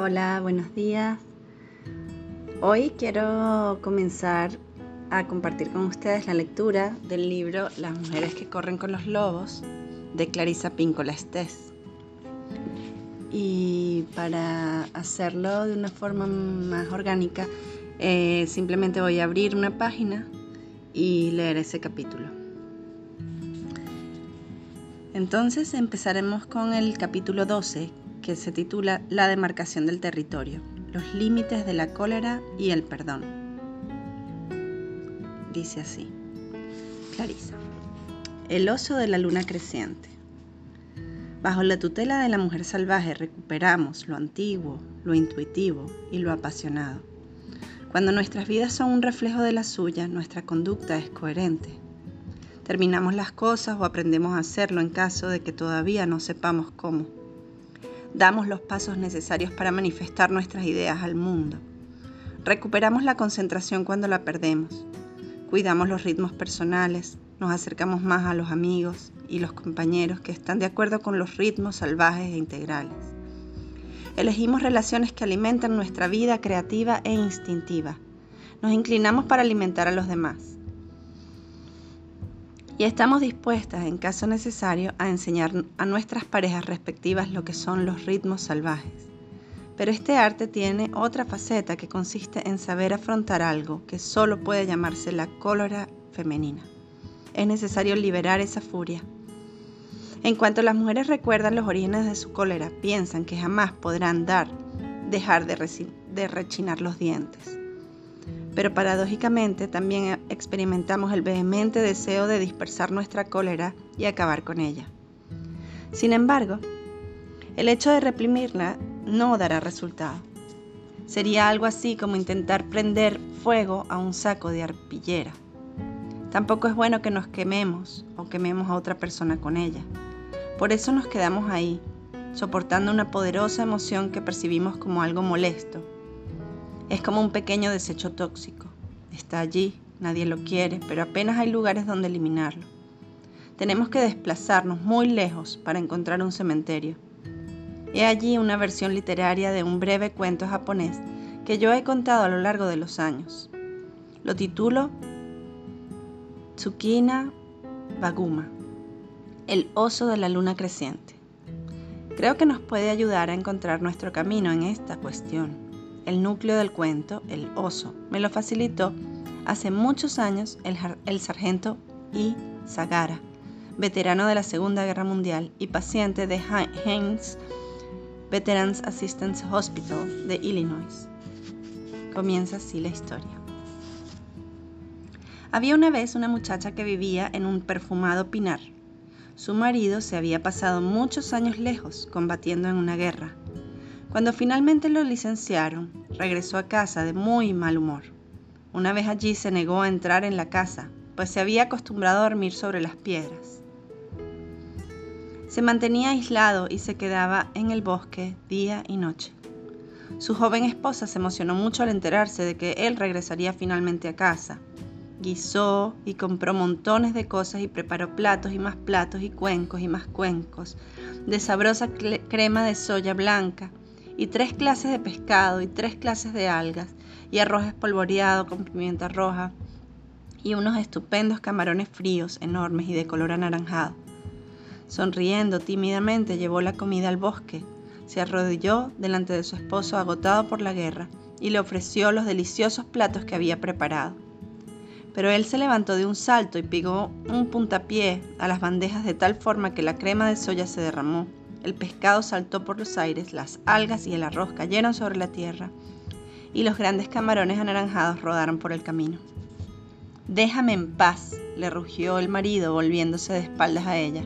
Hola, buenos días. Hoy quiero comenzar a compartir con ustedes la lectura del libro Las mujeres que corren con los lobos de Clarisa Píncola Estés. Y para hacerlo de una forma más orgánica, eh, simplemente voy a abrir una página y leer ese capítulo. Entonces empezaremos con el capítulo 12, que se titula La demarcación del territorio, los límites de la cólera y el perdón. Dice así, Clarisa, el oso de la luna creciente. Bajo la tutela de la mujer salvaje recuperamos lo antiguo, lo intuitivo y lo apasionado. Cuando nuestras vidas son un reflejo de la suya, nuestra conducta es coherente. Terminamos las cosas o aprendemos a hacerlo en caso de que todavía no sepamos cómo damos los pasos necesarios para manifestar nuestras ideas al mundo. Recuperamos la concentración cuando la perdemos. Cuidamos los ritmos personales, nos acercamos más a los amigos y los compañeros que están de acuerdo con los ritmos salvajes e integrales. Elegimos relaciones que alimentan nuestra vida creativa e instintiva. Nos inclinamos para alimentar a los demás y estamos dispuestas, en caso necesario, a enseñar a nuestras parejas respectivas lo que son los ritmos salvajes. Pero este arte tiene otra faceta que consiste en saber afrontar algo que solo puede llamarse la cólera femenina. Es necesario liberar esa furia. En cuanto las mujeres recuerdan los orígenes de su cólera, piensan que jamás podrán dar, dejar de, de rechinar los dientes pero paradójicamente también experimentamos el vehemente deseo de dispersar nuestra cólera y acabar con ella. Sin embargo, el hecho de reprimirla no dará resultado. Sería algo así como intentar prender fuego a un saco de arpillera. Tampoco es bueno que nos quememos o quememos a otra persona con ella. Por eso nos quedamos ahí, soportando una poderosa emoción que percibimos como algo molesto es como un pequeño desecho tóxico. Está allí, nadie lo quiere, pero apenas hay lugares donde eliminarlo. Tenemos que desplazarnos muy lejos para encontrar un cementerio. He allí una versión literaria de un breve cuento japonés que yo he contado a lo largo de los años. Lo titulo Tsukina Baguma, el oso de la luna creciente. Creo que nos puede ayudar a encontrar nuestro camino en esta cuestión el núcleo del cuento, el oso, me lo facilitó hace muchos años el, sargento I. Sagara, veterano de la Segunda Guerra Mundial y paciente de Heinz Veterans Assistance Hospital de Illinois. Comienza así la historia. Había una vez una muchacha que vivía en un perfumado pinar. Su marido se había pasado muchos años lejos combatiendo en una guerra cuando finalmente lo licenciaron, regresó a casa de muy mal humor. Una vez allí se negó a entrar en la casa, pues se había acostumbrado a dormir sobre las piedras. Se mantenía aislado y se quedaba en el bosque día y noche. Su joven esposa se emocionó mucho al enterarse de que él regresaría finalmente a casa. Guisó y compró montones de cosas y preparó platos y más platos y cuencos y más cuencos de sabrosa crema de soya blanca y tres clases de pescado y tres clases de algas y arroz espolvoreado con pimienta roja y unos estupendos camarones fríos, enormes y de color anaranjado. Sonriendo tímidamente llevó la comida al bosque, se arrodilló delante de su esposo agotado por la guerra y le ofreció los deliciosos platos que había preparado. Pero él se levantó de un salto y pegó un puntapié a las bandejas de tal forma que la crema de soya se derramó el pescado saltó por los aires, las algas y el arroz cayeron sobre la tierra, y los grandes camarones anaranjados rodaron por el camino. Déjame en paz, le rugió el marido volviéndose de espaldas a ella.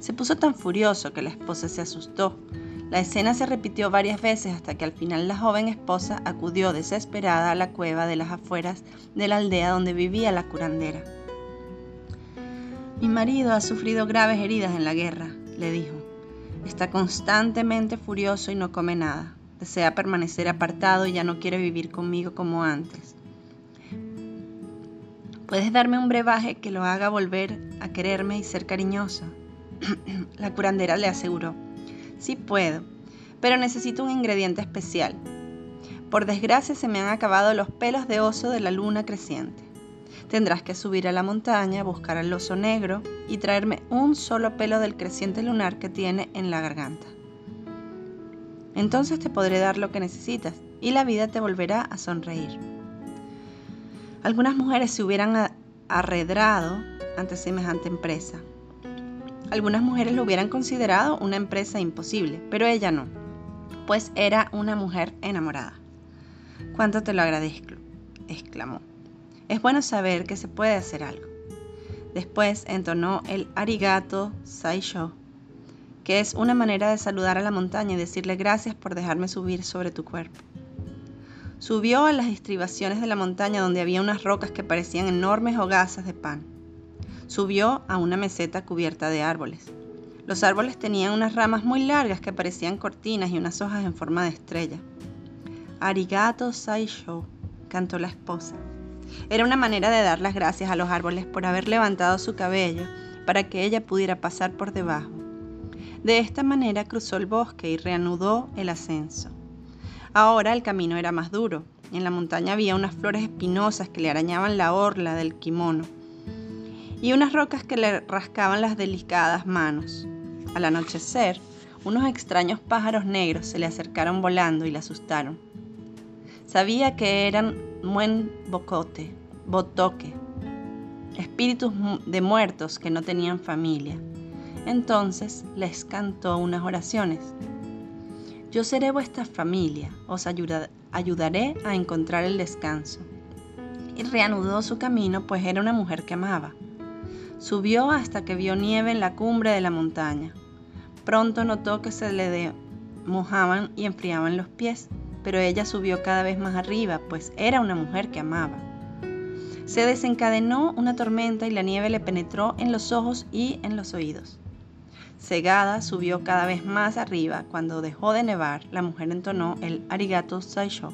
Se puso tan furioso que la esposa se asustó. La escena se repitió varias veces hasta que al final la joven esposa acudió desesperada a la cueva de las afueras de la aldea donde vivía la curandera. Mi marido ha sufrido graves heridas en la guerra, le dijo. Está constantemente furioso y no come nada. Desea permanecer apartado y ya no quiere vivir conmigo como antes. ¿Puedes darme un brebaje que lo haga volver a quererme y ser cariñosa? La curandera le aseguró. Sí puedo, pero necesito un ingrediente especial. Por desgracia se me han acabado los pelos de oso de la luna creciente. Tendrás que subir a la montaña, buscar al oso negro y traerme un solo pelo del creciente lunar que tiene en la garganta. Entonces te podré dar lo que necesitas y la vida te volverá a sonreír. Algunas mujeres se hubieran arredrado ante semejante empresa. Algunas mujeres lo hubieran considerado una empresa imposible, pero ella no, pues era una mujer enamorada. ¿Cuánto te lo agradezco? exclamó. Es bueno saber que se puede hacer algo. Después entonó el arigato saisho, que es una manera de saludar a la montaña y decirle gracias por dejarme subir sobre tu cuerpo. Subió a las estribaciones de la montaña donde había unas rocas que parecían enormes hogazas de pan. Subió a una meseta cubierta de árboles. Los árboles tenían unas ramas muy largas que parecían cortinas y unas hojas en forma de estrella. Arigato Saisho, cantó la esposa. Era una manera de dar las gracias a los árboles por haber levantado su cabello para que ella pudiera pasar por debajo. De esta manera cruzó el bosque y reanudó el ascenso. Ahora el camino era más duro. En la montaña había unas flores espinosas que le arañaban la orla del kimono y unas rocas que le rascaban las delicadas manos. Al anochecer, unos extraños pájaros negros se le acercaron volando y le asustaron. Sabía que eran buen bocote, botoque, espíritus de muertos que no tenían familia. Entonces les cantó unas oraciones. Yo seré vuestra familia, os ayudaré a encontrar el descanso. Y reanudó su camino, pues era una mujer que amaba. Subió hasta que vio nieve en la cumbre de la montaña. Pronto notó que se le mojaban y enfriaban los pies pero ella subió cada vez más arriba, pues era una mujer que amaba. Se desencadenó una tormenta y la nieve le penetró en los ojos y en los oídos. Cegada, subió cada vez más arriba. Cuando dejó de nevar, la mujer entonó el arigato saisho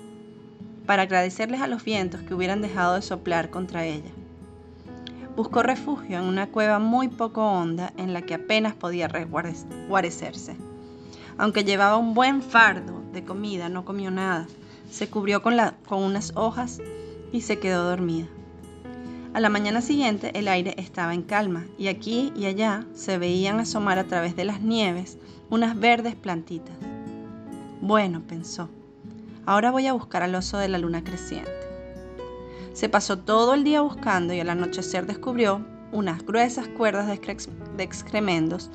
para agradecerles a los vientos que hubieran dejado de soplar contra ella. Buscó refugio en una cueva muy poco honda en la que apenas podía guarecerse. Aunque llevaba un buen fardo de comida, no comió nada. Se cubrió con, unas hojas y se quedó dormida. A la mañana siguiente el aire estaba en calma y aquí y allá se veían asomar a través de las nieves unas verdes plantitas. Bueno, pensó, ahora voy a buscar al oso de la luna creciente. Se pasó todo el día buscando y al anochecer descubrió unas gruesas cuerdas de excrementos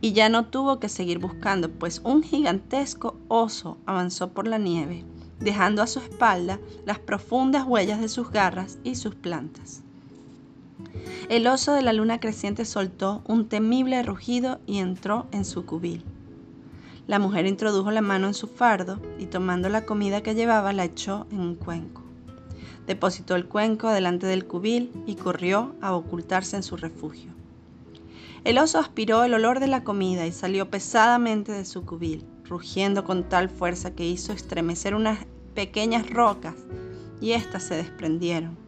y ya no tuvo que seguir buscando, pues un gigantesco oso avanzó por la nieve, dejando a su espalda las profundas huellas de sus garras y sus plantas. El oso de la luna creciente soltó un temible rugido y entró en su cubil. La mujer introdujo la mano en su fardo y tomando la comida que llevaba la echó en un cuenco. Depositó el cuenco delante del cubil y corrió a ocultarse en su refugio. El oso aspiró el olor de la comida y salió pesadamente de su cubil, rugiendo con tal fuerza que hizo estremecer unas pequeñas rocas y éstas se desprendieron.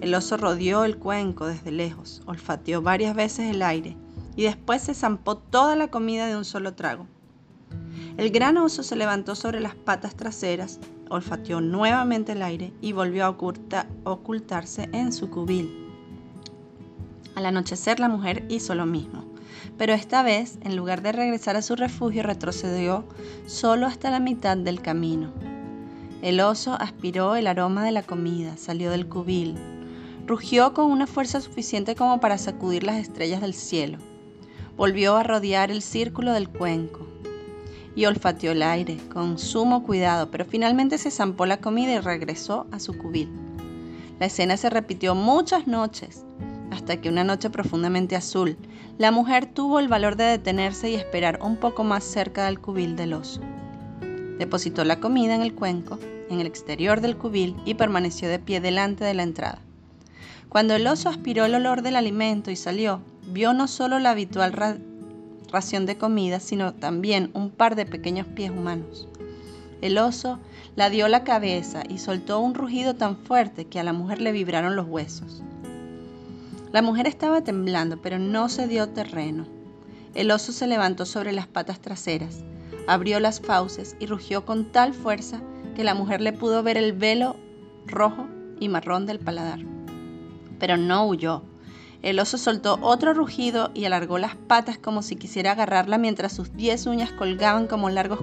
El oso rodeó el cuenco desde lejos, olfateó varias veces el aire y después se zampó toda la comida de un solo trago. El gran oso se levantó sobre las patas traseras, olfateó nuevamente el aire y volvió a ocultarse en su cubil. Al anochecer la mujer hizo lo mismo, pero esta vez, en lugar de regresar a su refugio, retrocedió solo hasta la mitad del camino. El oso aspiró el aroma de la comida, salió del cubil, rugió con una fuerza suficiente como para sacudir las estrellas del cielo, volvió a rodear el círculo del cuenco y olfateó el aire con sumo cuidado, pero finalmente se zampó la comida y regresó a su cubil. La escena se repitió muchas noches hasta que una noche profundamente azul, la mujer tuvo el valor de detenerse y esperar un poco más cerca del cubil del oso. Depositó la comida en el cuenco, en el exterior del cubil, y permaneció de pie delante de la entrada. Cuando el oso aspiró el olor del alimento y salió, vio no solo la habitual ración de comida, sino también un par de pequeños pies humanos. El oso la dio la cabeza y soltó un rugido tan fuerte que a la mujer le vibraron los huesos. La mujer estaba temblando, pero no se dio terreno. El oso se levantó sobre las patas traseras, abrió las fauces y rugió con tal fuerza que la mujer le pudo ver el velo rojo y marrón del paladar. Pero no huyó. El oso soltó otro rugido y alargó las patas como si quisiera agarrarla mientras sus diez uñas colgaban como largos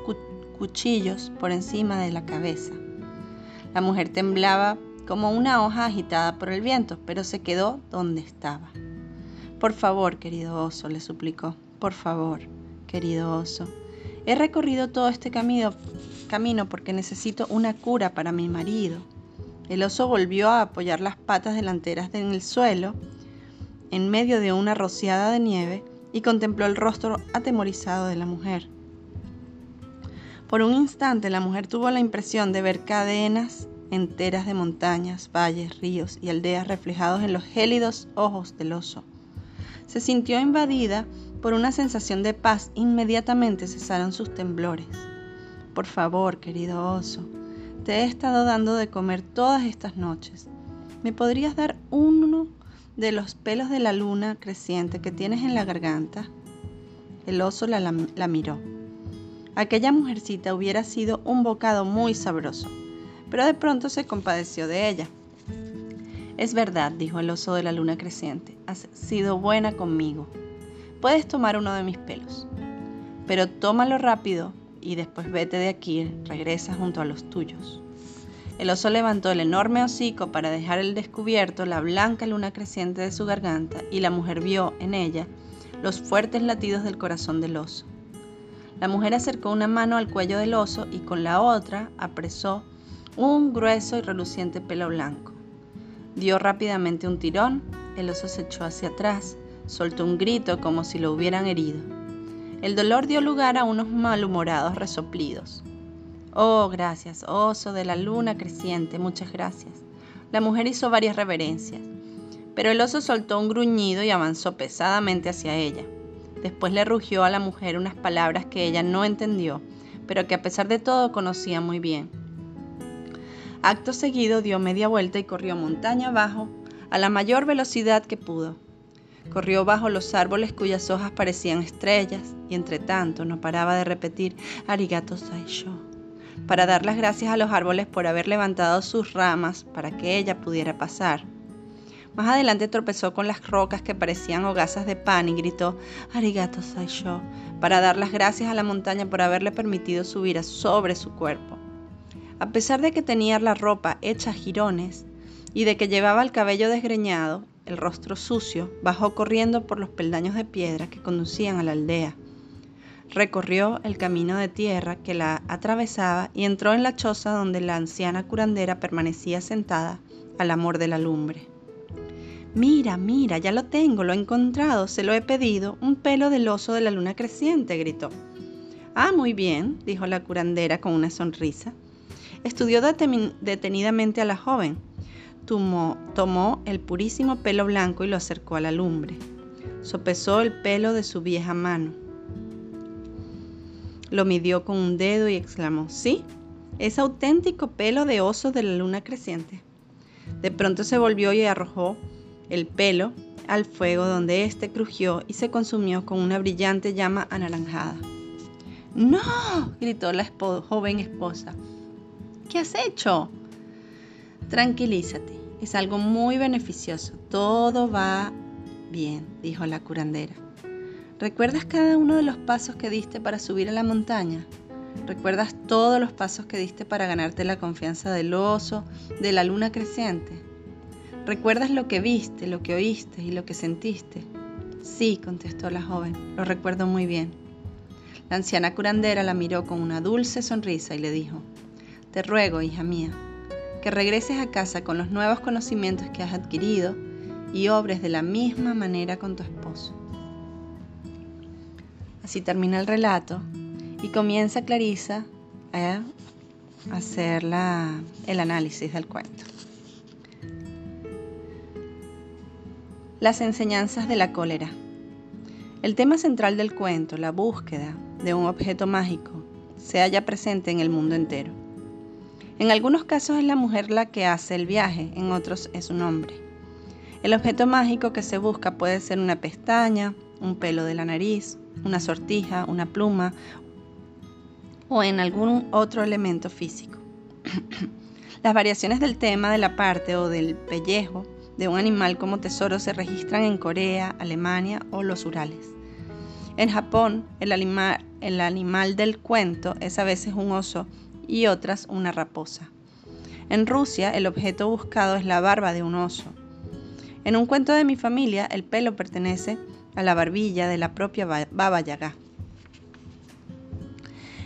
cuchillos por encima de la cabeza. La mujer temblaba como una hoja agitada por el viento, pero se quedó donde estaba. Por favor, querido oso, le suplicó. Por favor, querido oso. He recorrido todo este camino, camino porque necesito una cura para mi marido. El oso volvió a apoyar las patas delanteras en el suelo, en medio de una rociada de nieve, y contempló el rostro atemorizado de la mujer. Por un instante la mujer tuvo la impresión de ver cadenas enteras de montañas, valles, ríos y aldeas reflejados en los gélidos ojos del oso. Se sintió invadida por una sensación de paz. Inmediatamente cesaron sus temblores. Por favor, querido oso, te he estado dando de comer todas estas noches. ¿Me podrías dar uno de los pelos de la luna creciente que tienes en la garganta? El oso la, la miró. Aquella mujercita hubiera sido un bocado muy sabroso, pero de pronto se compadeció de ella. Es verdad, dijo el oso de la luna creciente, has sido buena conmigo. Puedes tomar uno de mis pelos, pero tómalo rápido y después vete de aquí, regresa junto a los tuyos. El oso levantó el enorme hocico para dejar al descubierto la blanca luna creciente de su garganta y la mujer vio en ella los fuertes latidos del corazón del oso. La mujer acercó una mano al cuello del oso y con la otra apresó un grueso y reluciente pelo blanco. Dio rápidamente un tirón, el oso se echó hacia atrás, soltó un grito como si lo hubieran herido. El dolor dio lugar a unos malhumorados resoplidos. Oh, gracias, oso de la luna creciente, muchas gracias. La mujer hizo varias reverencias, pero el oso soltó un gruñido y avanzó pesadamente hacia ella. Después le rugió a la mujer unas palabras que ella no entendió, pero que a pesar de todo conocía muy bien. Acto seguido dio media vuelta y corrió montaña abajo a la mayor velocidad que pudo. Corrió bajo los árboles cuyas hojas parecían estrellas y entre tanto no paraba de repetir Arigato Saisho para dar las gracias a los árboles por haber levantado sus ramas para que ella pudiera pasar. Más adelante tropezó con las rocas que parecían hogazas de pan y gritó Arigato Saisho para dar las gracias a la montaña por haberle permitido subir sobre su cuerpo. A pesar de que tenía la ropa hecha jirones y de que llevaba el cabello desgreñado, el rostro sucio, bajó corriendo por los peldaños de piedra que conducían a la aldea. Recorrió el camino de tierra que la atravesaba y entró en la choza donde la anciana curandera permanecía sentada al amor de la lumbre. Mira, mira, ya lo tengo, lo he encontrado, se lo he pedido, un pelo del oso de la luna creciente, gritó. Ah, muy bien, dijo la curandera con una sonrisa. Estudió detenidamente a la joven. Tomó, el purísimo pelo blanco y lo acercó a la lumbre. Sopesó el pelo de su vieja mano. Lo midió con un dedo y exclamó, sí, es auténtico pelo de oso de la luna creciente. De pronto se volvió y arrojó el pelo al fuego donde éste crujió y se consumió con una brillante llama anaranjada. ¡No! gritó la joven esposa. ¿Qué has hecho? Tranquilízate, es algo muy beneficioso. Todo va bien, dijo la curandera. ¿Recuerdas cada uno de los pasos que diste para subir a la montaña? ¿Recuerdas todos los pasos que diste para ganarte la confianza del oso, de la luna creciente? ¿Recuerdas lo que viste, lo que oíste y lo que sentiste? Sí, contestó la joven, lo recuerdo muy bien. La anciana curandera la miró con una dulce sonrisa y le dijo, Te ruego, hija mía, que regreses a casa con los nuevos conocimientos que has adquirido y obres de la misma manera con tu esposo. Así termina el relato y comienza Clarisa a hacer el análisis del cuento. Las enseñanzas de la cólera. El tema central del cuento, la búsqueda de un objeto mágico, se halla presente en el mundo entero. En algunos casos es la mujer la que hace el viaje, en otros es un hombre. El objeto mágico que se busca puede ser una pestaña, un pelo de la nariz, una sortija, una pluma o en algún otro elemento físico. Las variaciones del tema de la parte o del pellejo de un animal como tesoro se registran en Corea, Alemania o los Urales. En Japón, el el animal del cuento es a veces un oso y otras una raposa. En Rusia, el objeto buscado es la barba de un oso. En un cuento de mi familia, el pelo pertenece a la barbilla de la propia Baba Yaga.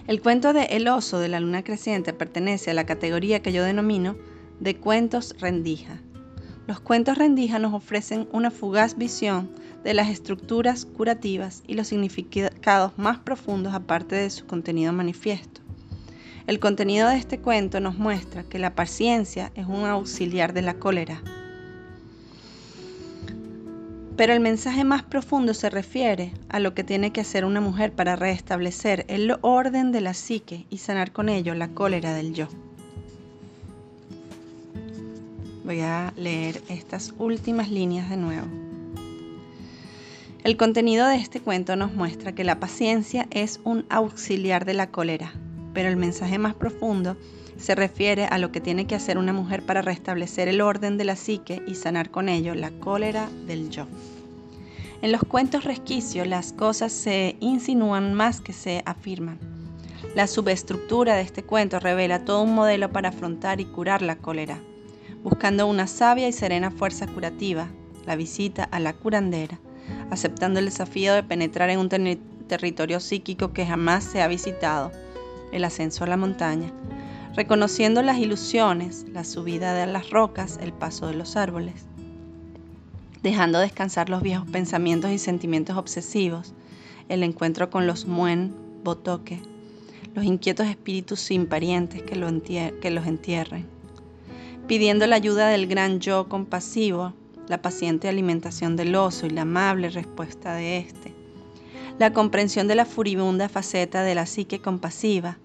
El cuento de El oso de la luna creciente pertenece a la categoría que yo denomino de cuentos rendija. Los cuentos rendija nos ofrecen una fugaz visión de las estructuras curativas y los significados más profundos aparte de su contenido manifiesto. El contenido de este cuento nos muestra que la paciencia es un auxiliar de la cólera, pero el mensaje más profundo se refiere a lo que tiene que hacer una mujer para restablecer el orden de la psique y sanar con ello la cólera del yo. Voy a leer estas últimas líneas de nuevo. El contenido de este cuento nos muestra que la paciencia es un auxiliar de la cólera, pero el mensaje más profundo se refiere a lo que tiene que hacer una mujer para restablecer el orden de la psique y sanar con ello la cólera del yo. En los cuentos resquicios las cosas se insinúan más que se afirman. La subestructura de este cuento revela todo un modelo para afrontar y curar la cólera, buscando una sabia y serena fuerza curativa, la visita a la curandera, aceptando el desafío de penetrar en un territorio psíquico que jamás se ha visitado, el ascenso a la montaña, reconociendo las ilusiones, la subida de las rocas, el paso de los árboles, dejando descansar los viejos pensamientos y sentimientos obsesivos, el encuentro con los muen, botoque, los inquietos espíritus sin parientes que, que los entierren, pidiendo la ayuda del gran yo compasivo, la paciente alimentación del oso y la amable respuesta de éste, la comprensión de la furibunda faceta de la psique compasiva,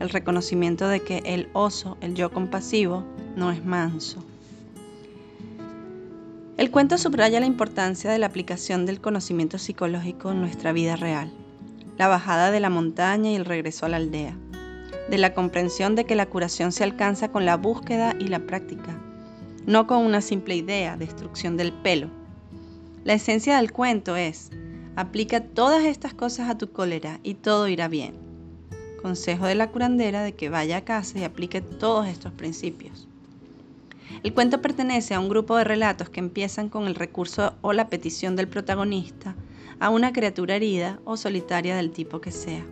el reconocimiento de que el oso, el yo compasivo, no es manso. El cuento subraya la importancia de la aplicación del conocimiento psicológico en nuestra vida real, la bajada de la montaña y el regreso a la aldea, de la comprensión de que la curación se alcanza con la búsqueda y la práctica, no con una simple idea, destrucción del pelo. La esencia del cuento es, aplica todas estas cosas a tu cólera y todo irá bien. Consejo de la curandera de que vaya a casa y aplique todos estos principios. El cuento pertenece a un grupo de relatos que empiezan con el recurso o la petición del protagonista a una criatura herida o solitaria del tipo que sea.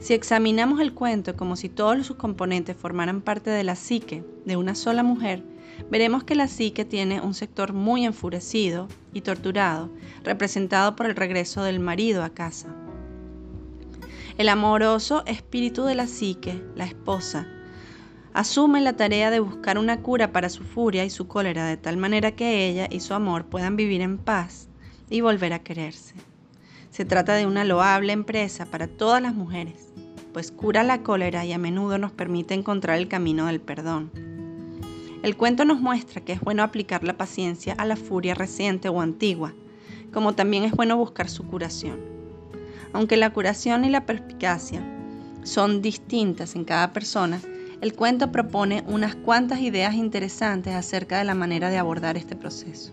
Si examinamos el cuento como si todos sus componentes formaran parte de la psique de una sola mujer, veremos que la psique tiene un sector muy enfurecido y torturado, representado por el regreso del marido a casa. El amoroso espíritu de la psique, la esposa, asume la tarea de buscar una cura para su furia y su cólera de tal manera que ella y su amor puedan vivir en paz y volver a quererse. Se trata de una loable empresa para todas las mujeres, pues cura la cólera y a menudo nos permite encontrar el camino del perdón. El cuento nos muestra que es bueno aplicar la paciencia a la furia reciente o antigua, como también es bueno buscar su curación. Aunque la curación y la perspicacia son distintas en cada persona, el cuento propone unas cuantas ideas interesantes acerca de la manera de abordar este proceso.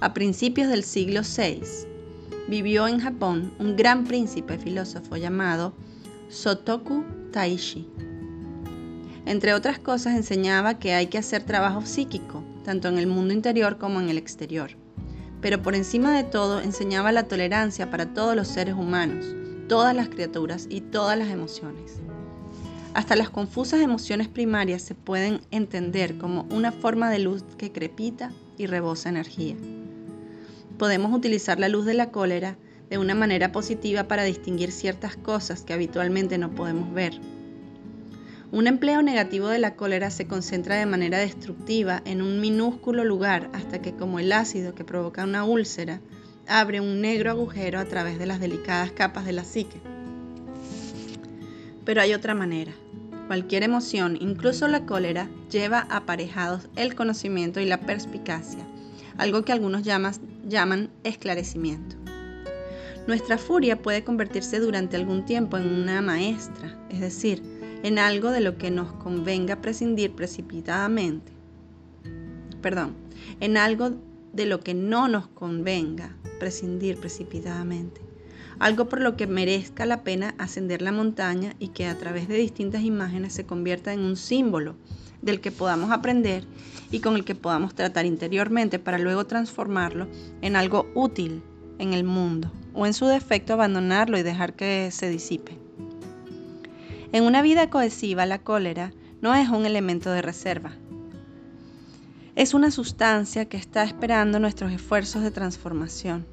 A principios del siglo VI, vivió en Japón un gran príncipe filósofo llamado Sotoku Taishi. Entre otras cosas enseñaba que hay que hacer trabajo psíquico, tanto en el mundo interior como en el exterior pero por encima de todo enseñaba la tolerancia para todos los seres humanos, todas las criaturas y todas las emociones. Hasta las confusas emociones primarias se pueden entender como una forma de luz que crepita y rebosa energía. Podemos utilizar la luz de la cólera de una manera positiva para distinguir ciertas cosas que habitualmente no podemos ver un empleo negativo de la cólera se concentra de manera destructiva en un minúsculo lugar hasta que como el ácido que provoca una úlcera, abre un negro agujero a través de las delicadas capas de la psique. Pero hay otra manera. Cualquier emoción, incluso la cólera, lleva aparejados el conocimiento y la perspicacia, algo que algunos llaman esclarecimiento. Nuestra furia puede convertirse durante algún tiempo en una maestra, es decir, en algo de lo que nos convenga prescindir precipitadamente. Perdón, en algo de lo que no nos convenga prescindir precipitadamente. Algo por lo que merezca la pena ascender la montaña y que a través de distintas imágenes se convierta en un símbolo del que podamos aprender y con el que podamos tratar interiormente para luego transformarlo en algo útil en el mundo o en su defecto abandonarlo y dejar que se disipe. En una vida cohesiva la cólera no es un elemento de reserva. Es una sustancia que está esperando nuestros esfuerzos de transformación.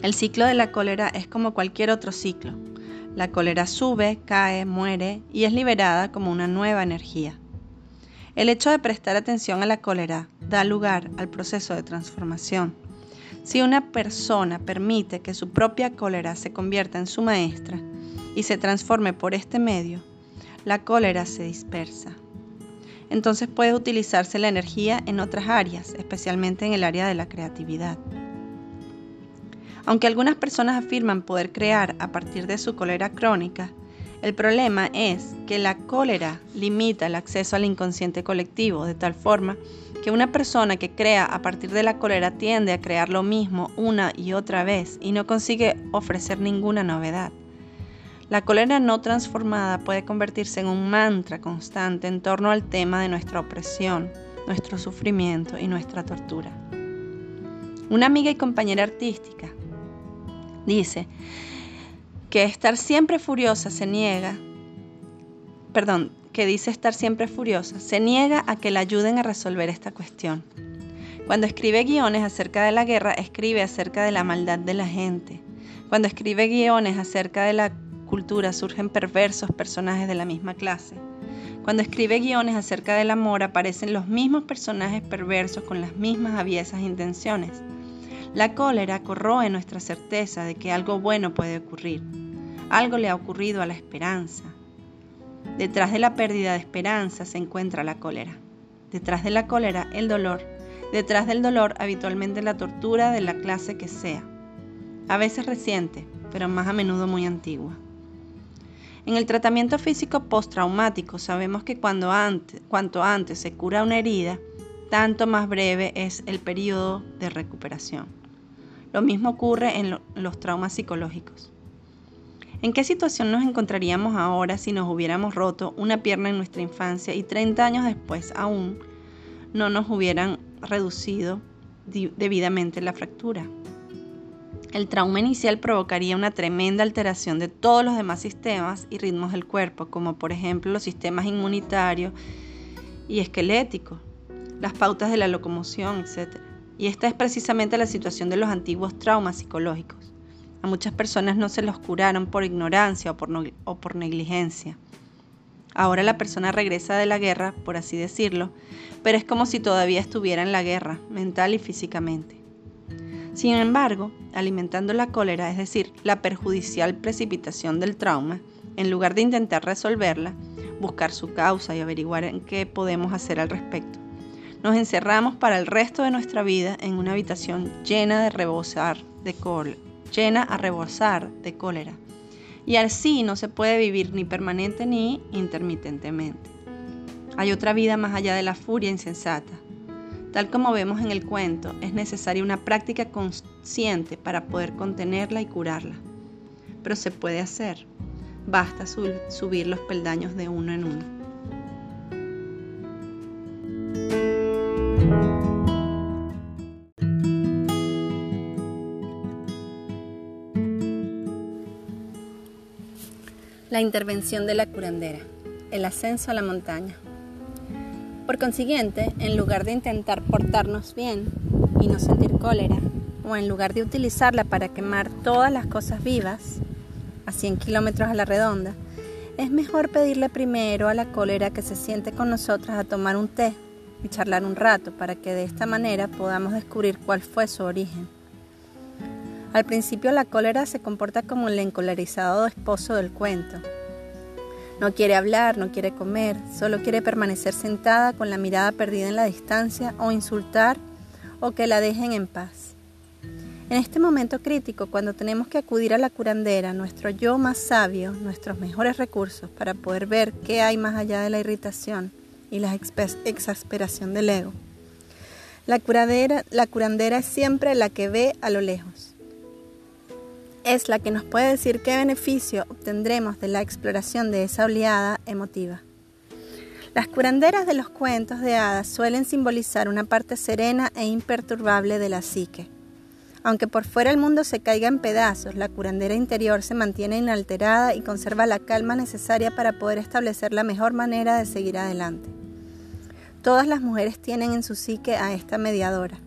El ciclo de la cólera es como cualquier otro ciclo. La cólera sube, cae, muere y es liberada como una nueva energía. El hecho de prestar atención a la cólera da lugar al proceso de transformación. Si una persona permite que su propia cólera se convierta en su maestra y se transforme por este medio, la cólera se dispersa. Entonces puede utilizarse la energía en otras áreas, especialmente en el área de la creatividad. Aunque algunas personas afirman poder crear a partir de su cólera crónica, el problema es que la cólera limita el acceso al inconsciente colectivo de tal forma que una persona que crea a partir de la cólera tiende a crear lo mismo una y otra vez y no consigue ofrecer ninguna novedad. La cólera no transformada puede convertirse en un mantra constante en torno al tema de nuestra opresión, nuestro sufrimiento y nuestra tortura. Una amiga y compañera artística dice que estar siempre furiosa se niega, perdón, que dice estar siempre furiosa, se niega a que la ayuden a resolver esta cuestión. Cuando escribe guiones acerca de la guerra, escribe acerca de la maldad de la gente. Cuando escribe guiones acerca de la cultura, surgen perversos personajes de la misma clase. Cuando escribe guiones acerca del amor, aparecen los mismos personajes perversos con las mismas aviesas intenciones. La cólera corroe nuestra certeza de que algo bueno puede ocurrir. Algo le ha ocurrido a la esperanza. Detrás de la pérdida de esperanza se encuentra la cólera. Detrás de la cólera, el dolor. Detrás del dolor, habitualmente la tortura de la clase que sea. A veces reciente, pero más a menudo muy antigua. En el tratamiento físico postraumático sabemos que cuanto antes se cura una herida, tanto más breve es el periodo de recuperación. Lo mismo ocurre en los traumas psicológicos. ¿En qué situación nos encontraríamos ahora si nos hubiéramos roto una pierna en nuestra infancia y 30 años después aún no nos hubieran reducido debidamente la fractura? El trauma inicial provocaría una tremenda alteración de todos los demás sistemas y ritmos del cuerpo, como por ejemplo los sistemas inmunitarios y esqueléticos, las pautas de la locomoción, etc. Y esta es precisamente la situación de los antiguos traumas psicológicos. A muchas personas no se los curaron por ignorancia o por, o por negligencia. Ahora la persona regresa de la guerra, por así decirlo, pero es como si todavía estuviera en la guerra, mental y físicamente. Sin embargo, alimentando la cólera, es decir, la perjudicial precipitación del trauma, en lugar de intentar resolverla, buscar su causa y averiguar en qué podemos hacer al respecto, nos encerramos para el resto de nuestra vida en una habitación llena de rebosar de cólera, llena a rebosar de cólera. Y así no se puede vivir ni permanente ni intermitentemente. Hay otra vida más allá de la furia insensata. Tal como vemos en el cuento, es necesaria una práctica consciente para poder contenerla y curarla. Pero se puede hacer. Basta subir los peldaños de uno en uno. La intervención de la curandera, el ascenso a la montaña. Por consiguiente, en lugar de intentar portarnos bien y no sentir cólera, o en lugar de utilizarla para quemar todas las cosas vivas, a 100 kilómetros a la redonda, es mejor pedirle primero a la cólera que se siente con nosotras a tomar un té y charlar un rato para que de esta manera podamos descubrir cuál fue su origen. Al principio la cólera se comporta como el encolerizado esposo del cuento. No quiere hablar, no quiere comer, solo quiere permanecer sentada con la mirada perdida en la distancia o insultar o que la dejen en paz. En este momento crítico, cuando tenemos que acudir a la curandera, nuestro yo más sabio, nuestros mejores recursos para poder ver qué hay más allá de la irritación y la exasperación del ego. La, la curandera es siempre la que ve a lo lejos. Es la que nos puede decir qué beneficio obtendremos de la exploración de esa oleada emotiva. Las curanderas de los cuentos de hadas suelen simbolizar una parte serena e imperturbable de la psique aunque por fuera el mundo se caiga en pedazos, la curandera interior se mantiene inalterada y conserva la calma necesaria para poder establecer la mejor manera de seguir adelante. Todas las mujeres tienen en su psique a esta mediadora.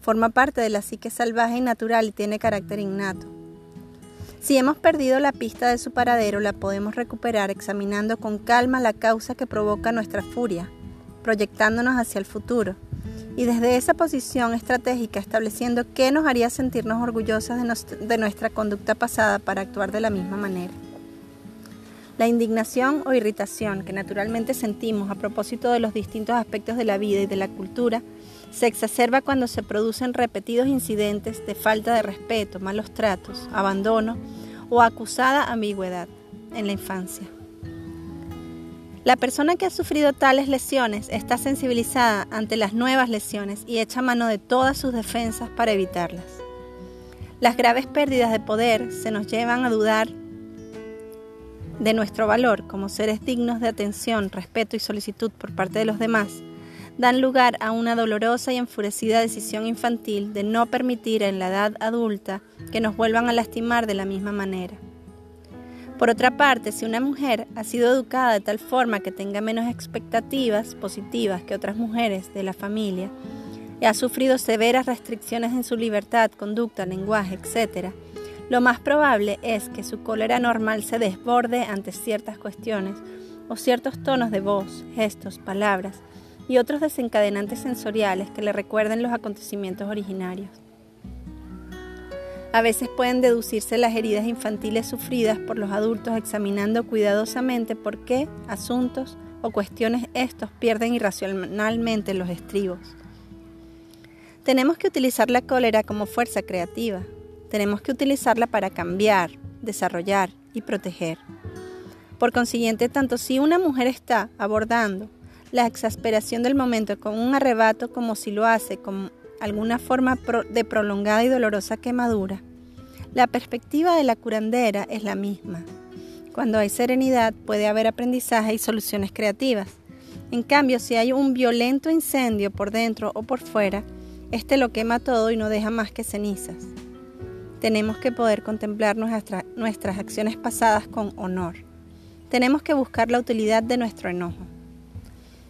Forma parte de la psique salvaje y natural y tiene carácter innato. Si hemos perdido la pista de su paradero, la podemos recuperar examinando con calma la causa que provoca nuestra furia, proyectándonos hacia el futuro y desde esa posición estratégica estableciendo qué nos haría sentirnos orgullosas de, nuestra conducta pasada para actuar de la misma manera. La indignación o irritación que naturalmente sentimos a propósito de los distintos aspectos de la vida y de la cultura se exacerba cuando se producen repetidos incidentes de falta de respeto, malos tratos, abandono o acusada ambigüedad en la infancia. La persona que ha sufrido tales lesiones está sensibilizada ante las nuevas lesiones y echa mano de todas sus defensas para evitarlas. Las graves pérdidas de poder se nos llevan a dudar de nuestro valor como seres dignos de atención, respeto y solicitud por parte de los demás, dan lugar a una dolorosa y enfurecida decisión infantil de no permitir en la edad adulta que nos vuelvan a lastimar de la misma manera. Por otra parte, si una mujer ha sido educada de tal forma que tenga menos expectativas positivas que otras mujeres de la familia y ha sufrido severas restricciones en su libertad, conducta, lenguaje, etc., lo más probable es que su cólera normal se desborde ante ciertas cuestiones o ciertos tonos de voz, gestos, palabras y otros desencadenantes sensoriales que le recuerden los acontecimientos originarios. A veces pueden deducirse las heridas infantiles sufridas por los adultos examinando cuidadosamente por qué asuntos o cuestiones estos pierden irracionalmente los estribos. Tenemos que utilizar la cólera como fuerza creativa. Tenemos que utilizarla para cambiar, desarrollar y proteger. Por consiguiente, tanto si una mujer está abordando la exasperación del momento con un arrebato como si lo hace con alguna forma de prolongada y dolorosa quemadura, la perspectiva de la curandera es la misma. Cuando hay serenidad puede haber aprendizaje y soluciones creativas. En cambio, si hay un violento incendio por dentro o por fuera, este lo quema todo y no deja más que cenizas. Tenemos que poder contemplar nuestras acciones pasadas con honor. Tenemos que buscar la utilidad de nuestro enojo.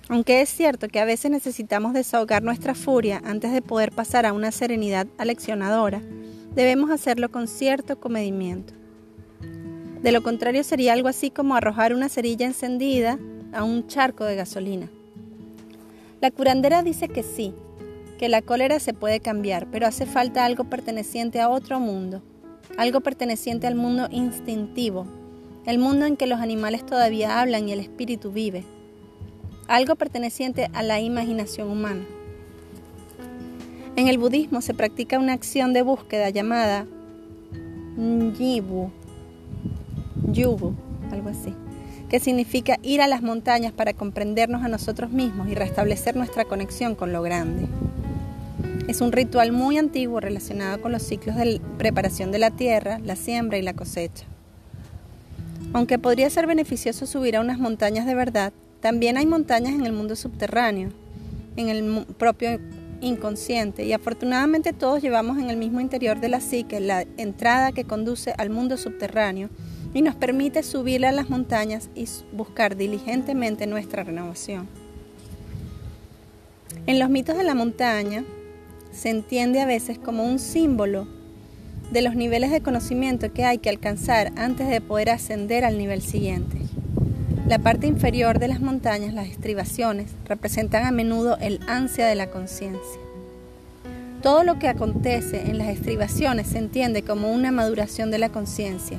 Aunque es cierto que a veces necesitamos desahogar nuestra furia antes de poder pasar a una serenidad aleccionadora, debemos hacerlo con cierto comedimiento. De lo contrario sería algo así como arrojar una cerilla encendida a un charco de gasolina. La curandera dice que sí, que la cólera se puede cambiar, pero hace falta algo perteneciente a otro mundo, algo perteneciente al mundo instintivo, el mundo en que los animales todavía hablan y el espíritu vive algo perteneciente a la imaginación humana. En el budismo se practica una acción de búsqueda llamada Nyibu, Yubu, algo así, que significa ir a las montañas para comprendernos a nosotros mismos y restablecer nuestra conexión con lo grande. Es un ritual muy antiguo relacionado con los ciclos de preparación de la tierra, la siembra y la cosecha. Aunque podría ser beneficioso subir a unas montañas de verdad, también hay montañas en el mundo subterráneo, en el propio inconsciente, y afortunadamente todos llevamos en el mismo interior de la psique la entrada que conduce al mundo subterráneo y nos permite subir a las montañas y buscar diligentemente nuestra renovación. En los mitos de la montaña se entiende a veces como un símbolo de los niveles de conocimiento que hay que alcanzar antes de poder ascender al nivel siguiente. La parte inferior de las montañas, las estribaciones, representan a menudo el ansia de la conciencia. Todo lo que acontece en las estribaciones se entiende como una maduración de la conciencia.